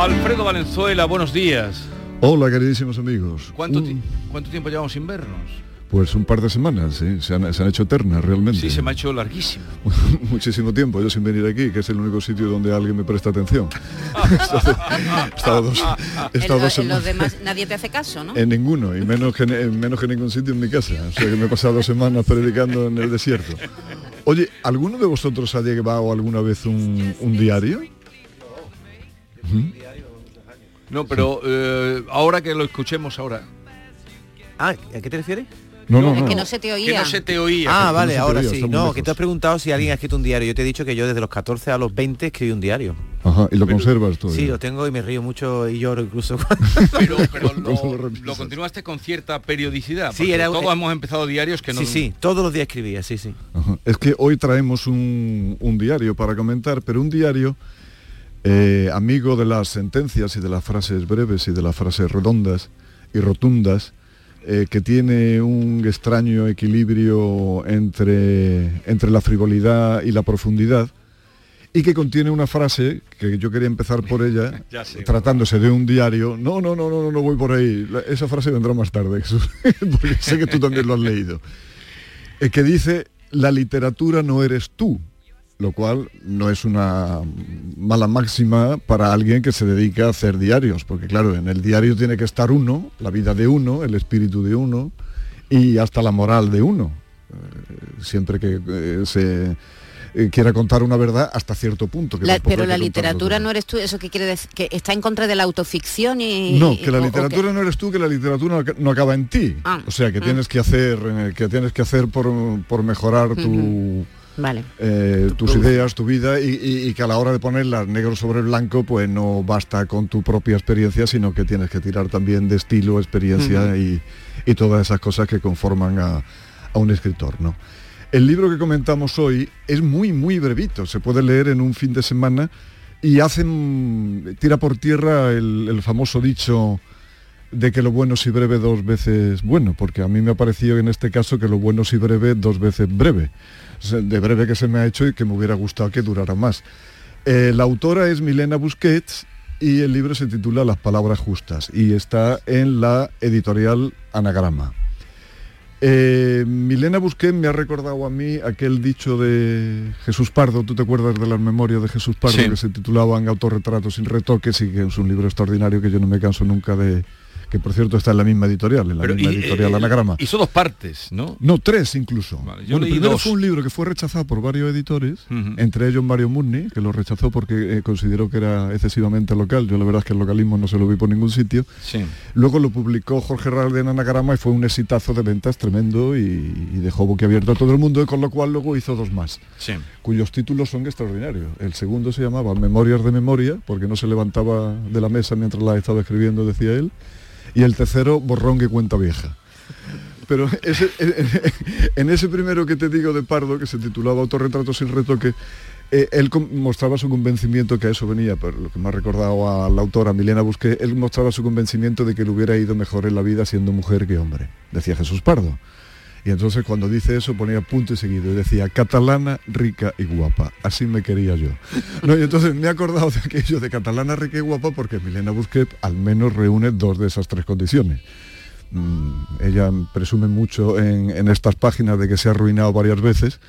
Alfredo Valenzuela, buenos días. Hola, queridísimos amigos. ¿Cuánto, Un- ti- cuánto tiempo llevamos sin vernos? Pues un par de semanas, sí, se han, se han hecho eternas realmente. Sí, se me ha hecho larguísimo. Muchísimo tiempo, yo sin venir aquí, que es el único sitio donde alguien me presta atención. he estado dos, he En, lo- dos en los semanas- demás nadie te hace caso, ¿no? En ninguno, y menos que, en menos que en ningún sitio en mi casa. O sea que me he pasado dos semanas predicando en el desierto. Oye, ¿alguno de vosotros ha llevado alguna vez un, un diario? Ujú. No, pero eh, ahora que lo escuchemos ahora. Ah, ¿a qué te refieres? No, no, Es que no se te oía. Que no se te oía. Ah, vale, no ahora oía, sí. No, lejos. que te has preguntado si alguien ha escrito un diario. Yo te he dicho que yo desde los 14 a los 20 escribí un diario. Ajá, y lo conservas todavía. Sí, lo tengo y me río mucho y lloro incluso. Pero, pero ¿Cómo lo continuaste con cierta periodicidad. Sí, era todos hemos empezado diarios que no. Sí, sí, todos los días escribía, sí, sí. Ajá. Es que hoy traemos un, un diario para comentar, pero un diario eh, amigo de las sentencias y de las frases breves y de las frases redondas y rotundas, eh, que tiene un extraño equilibrio entre, entre la frivolidad y la profundidad, y que contiene una frase que yo quería empezar por ella, sé. tratándose de un diario. No, no, no, no, no, no voy por ahí. Esa frase vendrá más tarde, Jesús, porque sé que tú también lo has leído. Eh, que dice, la literatura no eres tú, lo cual no es una mala máxima para alguien que se dedica a hacer diarios, porque claro, en el diario tiene que estar uno, la vida de uno, el espíritu de uno y hasta la moral de uno, Eh, siempre que eh, se eh, quiera contar una verdad hasta cierto punto. que La- pero la que literatura no eres tú, ¿eso qué quiere decir? ¿Que está en contra de la autoficción y...? No, que la o- o literatura no eres tú, que la literatura no aca- no acaba en ti. Ah, o sea, que mm. tienes que hacer, que tienes que hacer por, por mejorar tu. Vale. eh, tus ideas, tu vida, y, y- y que a la hora de ponerlas negro sobre blanco, pues no basta con tu propia experiencia, sino que tienes que tirar también de estilo, experiencia y, y todas esas cosas que conforman a, a un escritor, ¿no? El libro que comentamos hoy es muy, muy brevito, se puede leer en un fin de semana y hacen, tira por tierra el, el famoso dicho de que lo bueno si breve dos veces bueno, porque a mí me ha parecido en este caso que lo bueno si breve dos veces breve, de breve que se me ha hecho y que me hubiera gustado que durara más. Eh, la autora es Milena Busquets y el libro se titula Las palabras justas y está en la editorial Anagrama. Eh, Milena Busquets me ha recordado a mí aquel dicho de Jesús Pardo, ¿tú te acuerdas de las memorias de Jesús Pardo Sí. que se titulaban Autorretratos sin retoques y que es un libro extraordinario que yo no me canso nunca de, que por cierto está en la misma editorial, en la Pero, misma y, editorial eh, Anagrama. Hizo dos partes, ¿no? No, tres incluso. yo Bueno, leí primero dos. fue un libro que fue rechazado por varios editores, entre ellos Mario Murni, que lo rechazó porque eh, consideró que era excesivamente local. Yo la verdad es que el localismo no se lo vi por ningún sitio. Sí. Luego lo publicó Jorge Ralde en Anagrama y fue un exitazo de ventas tremendo y, y dejó boquiabierto a todo el mundo, y con lo cual luego hizo dos más, Sí. cuyos títulos son extraordinarios. El segundo se llamaba Memorias de Memoria, porque no se levantaba de la mesa mientras la estaba escribiendo, decía él, y el tercero, Borrón que cuenta vieja. Pero en ese primero que te digo de Pardo, que se titulaba Autorretrato sin retoque, Eh, él mostraba su convencimiento que a eso venía, por lo que me ha recordado a la autora Milena Busqué, él mostraba su convencimiento de que le hubiera ido mejor en la vida siendo mujer que hombre, decía Jesús Pardo. Y entonces cuando dice eso ponía punto y seguido y decía, catalana, rica y guapa. Así me quería yo. No, y entonces me he acordado de aquello de catalana, rica y guapa porque Milena Busquet al menos reúne dos de esas tres condiciones. Mm, ella presume mucho en, en estas páginas de que se ha arruinado varias veces,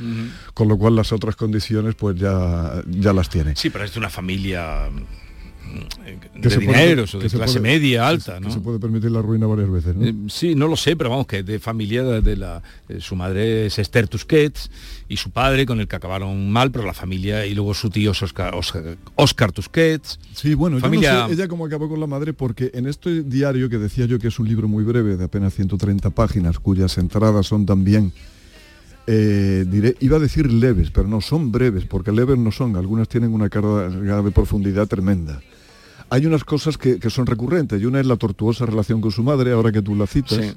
con lo cual las otras condiciones pues ya, ya las tiene. Sí, pero es de una familia de se puede- o de se clase puede- media alta, ¿no? que se puede permitir la ruina varias veces, ¿no? Eh, sí, no lo sé, pero vamos, que de familia de, la... eh, su madre es Esther Tusquets y su padre con el que acabaron mal, pero la familia, y luego su tío es Oscar, Oscar, Oscar Tusquets. Sí, bueno, familia... yo no sé ella cómo acabó con la madre porque en este diario que decía yo que es un libro muy breve de apenas 130 páginas cuyas entradas son también eh, diré, iba a decir leves, pero no son breves, porque leves no son, algunas tienen una carga de profundidad tremenda. Hay unas cosas que, que son recurrentes y una es la tortuosa relación con su madre, ahora que tú la citas. Sí.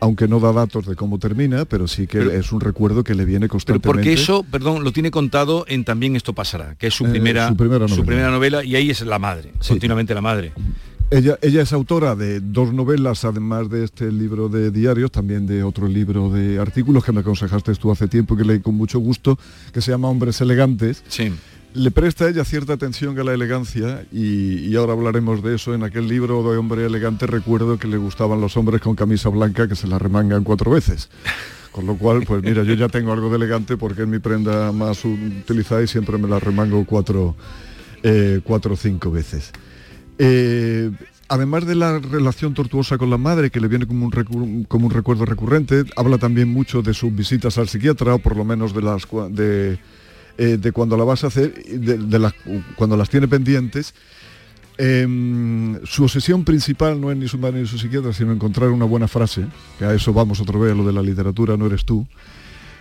Aunque no da datos de cómo termina, pero sí que es un recuerdo que le viene Pero constantemente. porque eso, perdón, lo tiene contado en También esto pasará, que es su Eh, primera, su primera su novela. primera novela y ahí es la madre, continuamente la madre. Ella, ella es autora de dos novelas, además de este libro de diarios, también de otro libro de artículos que me aconsejaste tú hace tiempo, que leí con mucho gusto, que se llama Hombres Elegantes. Sí. Le presta ella cierta atención a la elegancia y, ahora hablaremos de eso. En aquel libro de Hombre Elegante recuerdo que le gustaban los hombres con camisa blanca que se la remangan cuatro veces. Con lo cual, pues mira, yo ya tengo algo de elegante porque es mi prenda más utilizada y siempre me la remango cuatro, eh, cuatro o cinco veces. Eh, además de la relación tortuosa con la madre, que le viene como un, como un recuerdo recurrente, habla también mucho de sus visitas al psiquiatra, o por lo menos de las de, eh, de cuando la vas a hacer, de, las- cuando las tiene pendientes. Em, su obsesión principal no es ni su madre ni su psiquiatra, sino encontrar una buena frase, que a eso vamos otra vez, a lo de la literatura no eres tú.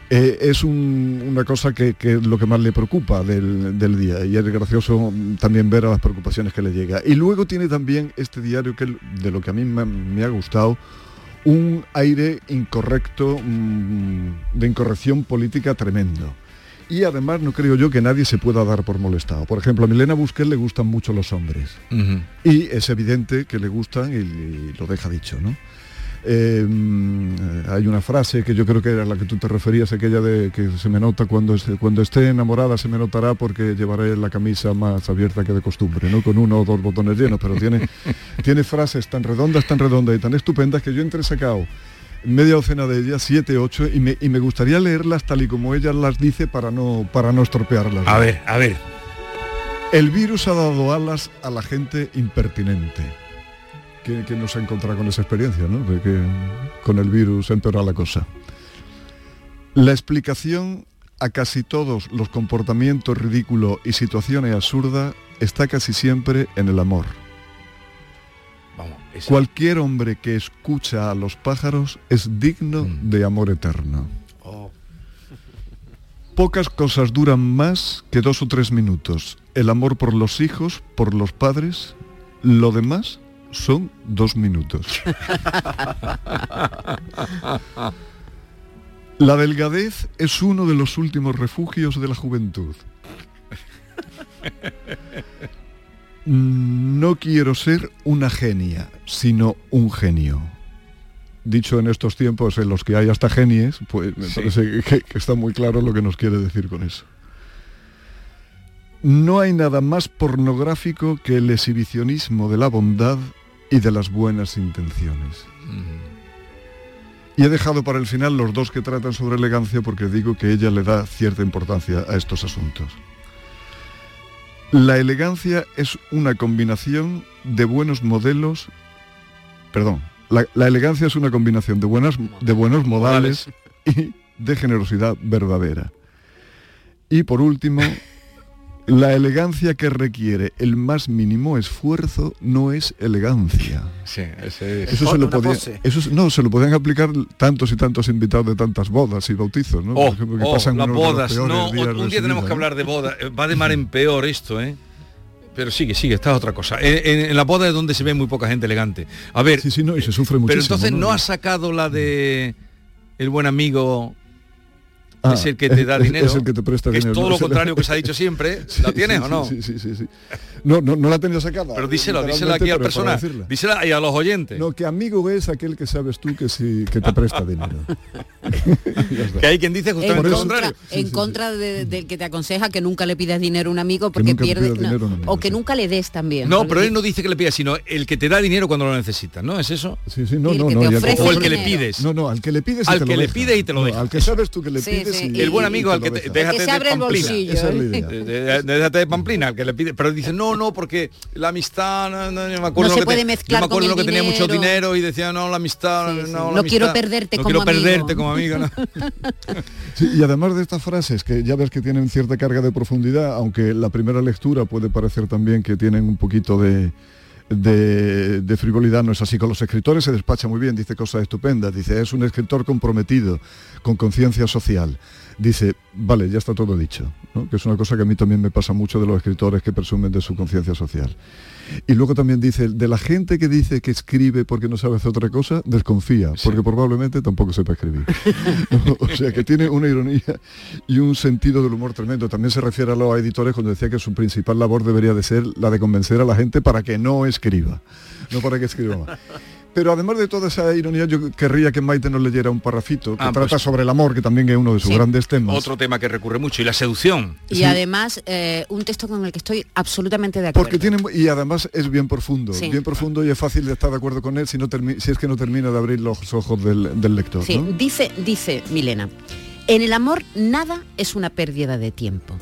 Eh, es un- una cosa que, es lo que más le preocupa del, día y es gracioso también ver a las preocupaciones que le llega. Y luego tiene también este diario que de lo que a mí me, me ha gustado, un aire incorrecto, mm, de incorrección política tremendo. Y además no creo yo que nadie se pueda dar por molestado. Por ejemplo, a Milena Busquet le gustan mucho los hombres. Y es evidente que le gustan y, y lo deja dicho, ¿no? Eh, mm, hay una frase que yo creo que era la que tú te referías, aquella de que se me nota cuando, esté- cuando esté enamorada, se me notará porque llevaré la camisa más abierta que de costumbre, ¿no? Con uno o dos botones llenos, pero tiene, tiene frases tan redondas, tan redondas y tan estupendas que yo entre sacado media docena de ellas, siete, ocho, y me, y me gustaría leerlas tal y como ella las dice para no, para no estropearlas. A ver, a ver. El virus ha dado alas a la gente impertinente. que, que nos ha encontrado con esa experiencia, ¿no? De que con el virus empeora la cosa. La explicación a casi todos los comportamientos ridículos y situaciones absurdas está casi siempre en el amor. Vamos, Cualquier hombre que escucha a los pájaros es digno de amor eterno. Oh. Pocas cosas duran más que dos o tres minutos. El amor por los hijos, por los padres, lo demás son dos minutos. La delgadez es uno de los últimos refugios de la juventud. No quiero ser una genia, sino un genio. Dicho en estos tiempos en los que hay hasta genies, pues me Sí. parece que, que está muy claro lo que nos quiere decir con eso. No hay nada más pornográfico que el exhibicionismo de la bondad y de las buenas intenciones. Y he dejado para el final los dos que tratan sobre elegancia porque digo que ella le da cierta importancia a estos asuntos. La elegancia es una combinación de buenos modelos, perdón, la, la elegancia es una combinación de, buenas, de buenos modales y de generosidad verdadera. Y por último, la elegancia que requiere el más mínimo esfuerzo no es elegancia. Sí, ese es. Eso se lo podía- eso es- no, se lo podían aplicar tantos y tantos invitados de tantas bodas y bautizos, ¿no? Por Oh, ejemplo, que oh, pasan las bodas. No, un día tenemos vida, que hablar de boda. Eh, Va de mar en peor esto, ¿eh? Pero sigue, sigue, esta es otra cosa. En, en- en la boda es donde se ve muy poca gente elegante. A ver. Sí, sí, no, y se sufre Pero muchísimo. entonces ¿no? no ha sacado la de el buen amigo Ah, es el que te da es- dinero. es el que te presta que dinero, Es todo no lo contrario que se ha dicho siempre. ¿La Sí, tienes sí, o no? Sí, sí, sí, sí. No, no, no la he tenido sacada. Pero díselo, díselo aquí al personal. Dísela y a los oyentes. No, que amigo es aquel que sabes tú que sí que te presta dinero. Que hay quien dice En justamente lo contra, contrario. en contra de- del que te aconseja que nunca le pidas dinero a un amigo Que porque pierde pidas dinero o que nunca le des también. No, pero él no dice que le pida, sino el que te da dinero cuando lo necesitas, ¿no? ¿Es eso? Sí, sí, no, no, que no. O el que le pides. No, no, al que le pides y Al que le deja. pide y te lo deja. al que sabes tú que le sí. El buen y amigo al que te, déjate que se abre de el pamplina. Esa es la ¿eh? idea. Déjate de pamplina, al que le pide. Pero dice, no, no, porque la amistad, no, no, yo me acuerdo No lo se que puede te- mezclar Yo me acuerdo con lo el que tenía mucho dinero. dinero y decía, no, la amistad, Sí, sí. no, No la quiero amistad, perderte no como quiero amigo. perderte como amigo, ¿no? Y además de estas frases que ya ves que tienen cierta carga de profundidad, aunque la primera lectura puede parecer también que tienen un poquito de, de, frivolidad, no es así. Con los escritores se despacha muy bien, dice cosas estupendas, dice, es un escritor comprometido, con conciencia social. Dice, vale, ya está todo dicho, ¿no? que es una cosa que a mí también me pasa mucho de los escritores que presumen de su conciencia social. Y luego también dice, de la gente que dice que escribe porque no sabe hacer otra cosa, desconfía, porque probablemente tampoco sepa escribir. ¿No? O sea que tiene una ironía y un sentido del humor tremendo. También se refiere a los editores cuando decía que su principal labor debería de ser la de convencer a la gente para que no escriba, no para que escriba más. Pero además de toda esa ironía, yo querría que Maite nos leyera un parrafito que Ah, trata pues- sobre el amor, que también es uno de sus Sí. grandes temas. Otro tema que recurre mucho, y la seducción. Y además eh, un texto con el que estoy absolutamente de acuerdo. Porque tiene y además es bien profundo, Sí. bien profundo y es fácil de estar de acuerdo con él si no termi- si es que no termina de abrir los ojos del, del lector. Sí, ¿no? dice, dice Milena, en el amor nada es una pérdida de tiempo.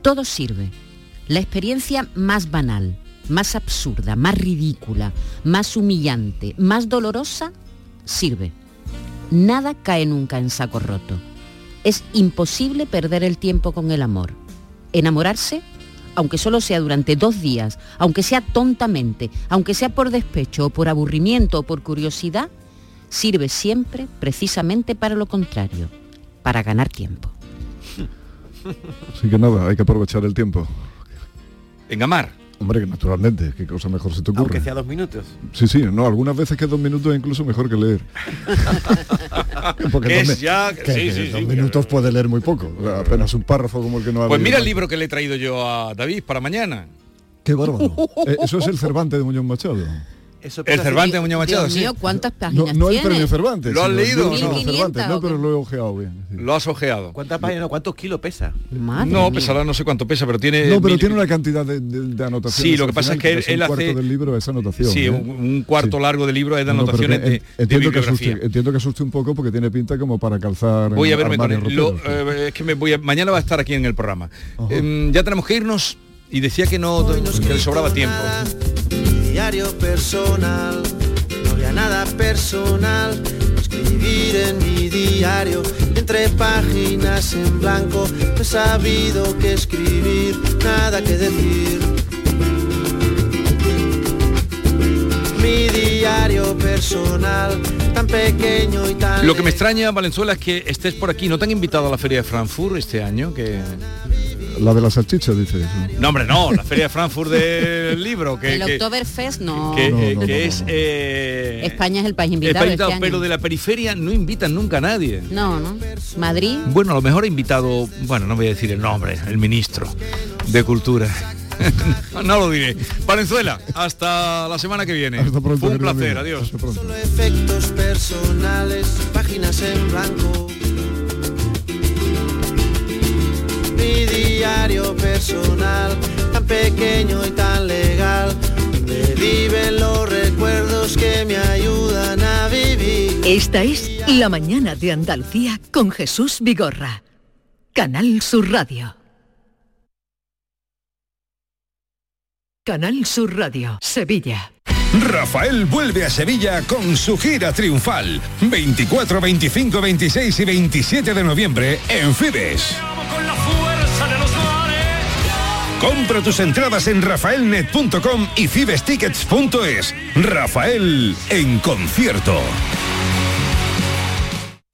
Todo sirve. La experiencia más banal, más absurda, más ridícula, más humillante, más dolorosa, sirve. Nada cae nunca en saco roto. Es imposible perder el tiempo con el amor. Enamorarse, aunque solo sea durante dos días, aunque sea tontamente, aunque sea por despecho o por aburrimiento o por curiosidad, sirve siempre precisamente para lo contrario, para ganar tiempo. Así que nada, hay que aprovechar el tiempo. En amar. Hombre, que naturalmente, qué cosa mejor se te ocurre. Aunque sea dos minutos. Sí, sí, no, algunas veces que dos minutos es incluso mejor que leer. Porque Que es ya- que- sí, que sí, dos sí, minutos puede leer muy poco. o sea, apenas un párrafo como el que no ha Pues mira el libro que le he traído yo a David para mañana. Qué bárbaro. Eh, eso es el Cervantes de Muñoz Machado. Eso El Cervantes de Muñoz Machado, Dios sí. mío, ¿cuántas No, páginas no el tiene? premio Cervantes. ¿Lo has el leído no? Cervantes, 1500 no, pero lo he ojeado bien. sí. Lo has ojeado. ¿Cuántas páginas, cuántos kilos pesa? Madre No, mía. pesará no sé cuánto pesa, pero tiene... No, pero mil- tiene una cantidad de, de- de anotaciones. Sí, lo que pasa final, es que él- un él cuarto hace- del libro es anotación. Sí, ¿eh? un, un cuarto Sí. largo de libro es de No, no, anotaciones de, entiendo, que asuste, entiendo que asuste un poco porque tiene pinta como para calzar. Voy a verme con él. Lo- eh, es que me voy a- mañana va a estar aquí en el programa. Em, ya tenemos que irnos y decía que no que le sobraba tiempo. Diario personal, no había nada personal, escribir en mi diario, entre páginas en blanco, no he sabido qué escribir, nada que decir. Mi diario personal, tan pequeño y tan... Lo que me extraña, Valenzuela, es que estés por aquí. ¿No te han invitado a la Feria de Frankfurt este año? Que... La de la salchicha, dice eso. No, hombre, no, la Feria de Frankfurt del libro. Que, el que- Oktoberfest no. que, No, eh, no, que no, es... no. eh, España es el país el invitado. este año. pero de la periferia no invitan nunca a nadie. No, no. Madrid. Bueno, a lo mejor ha invitado, bueno, no voy a decir el nombre, el ministro de Cultura. no lo diré. Valenzuela, hasta la semana que viene. Hasta pronto, Fue un placer, amigo. adiós. Hasta pronto. Solo efectos personales, páginas en blanco. Pequeño y tan legal, donde viven los recuerdos que me ayudan a vivir. Esta es La mañana de Andalucía con Jesús Vigorra. Canal Sur Radio. Canal Sur Radio, Sevilla. Rafael vuelve a Sevilla con su gira triunfal. 24, 25, 26 y 27 de noviembre en Fibes. Compra tus entradas en rafaelnet.com y fibestickets.es. Rafael en concierto.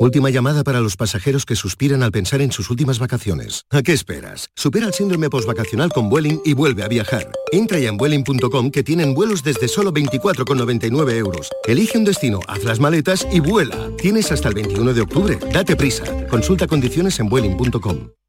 Última llamada para los pasajeros que suspiran al pensar en sus últimas vacaciones. ¿A qué esperas? Supera el síndrome postvacacional con Vueling y vuelve a viajar. Entra ya en Vueling.com que tienen vuelos desde solo 24,99 euros. Elige un destino, haz las maletas y vuela. Tienes hasta el 21 de octubre. Date prisa. Consulta condiciones en Vueling.com.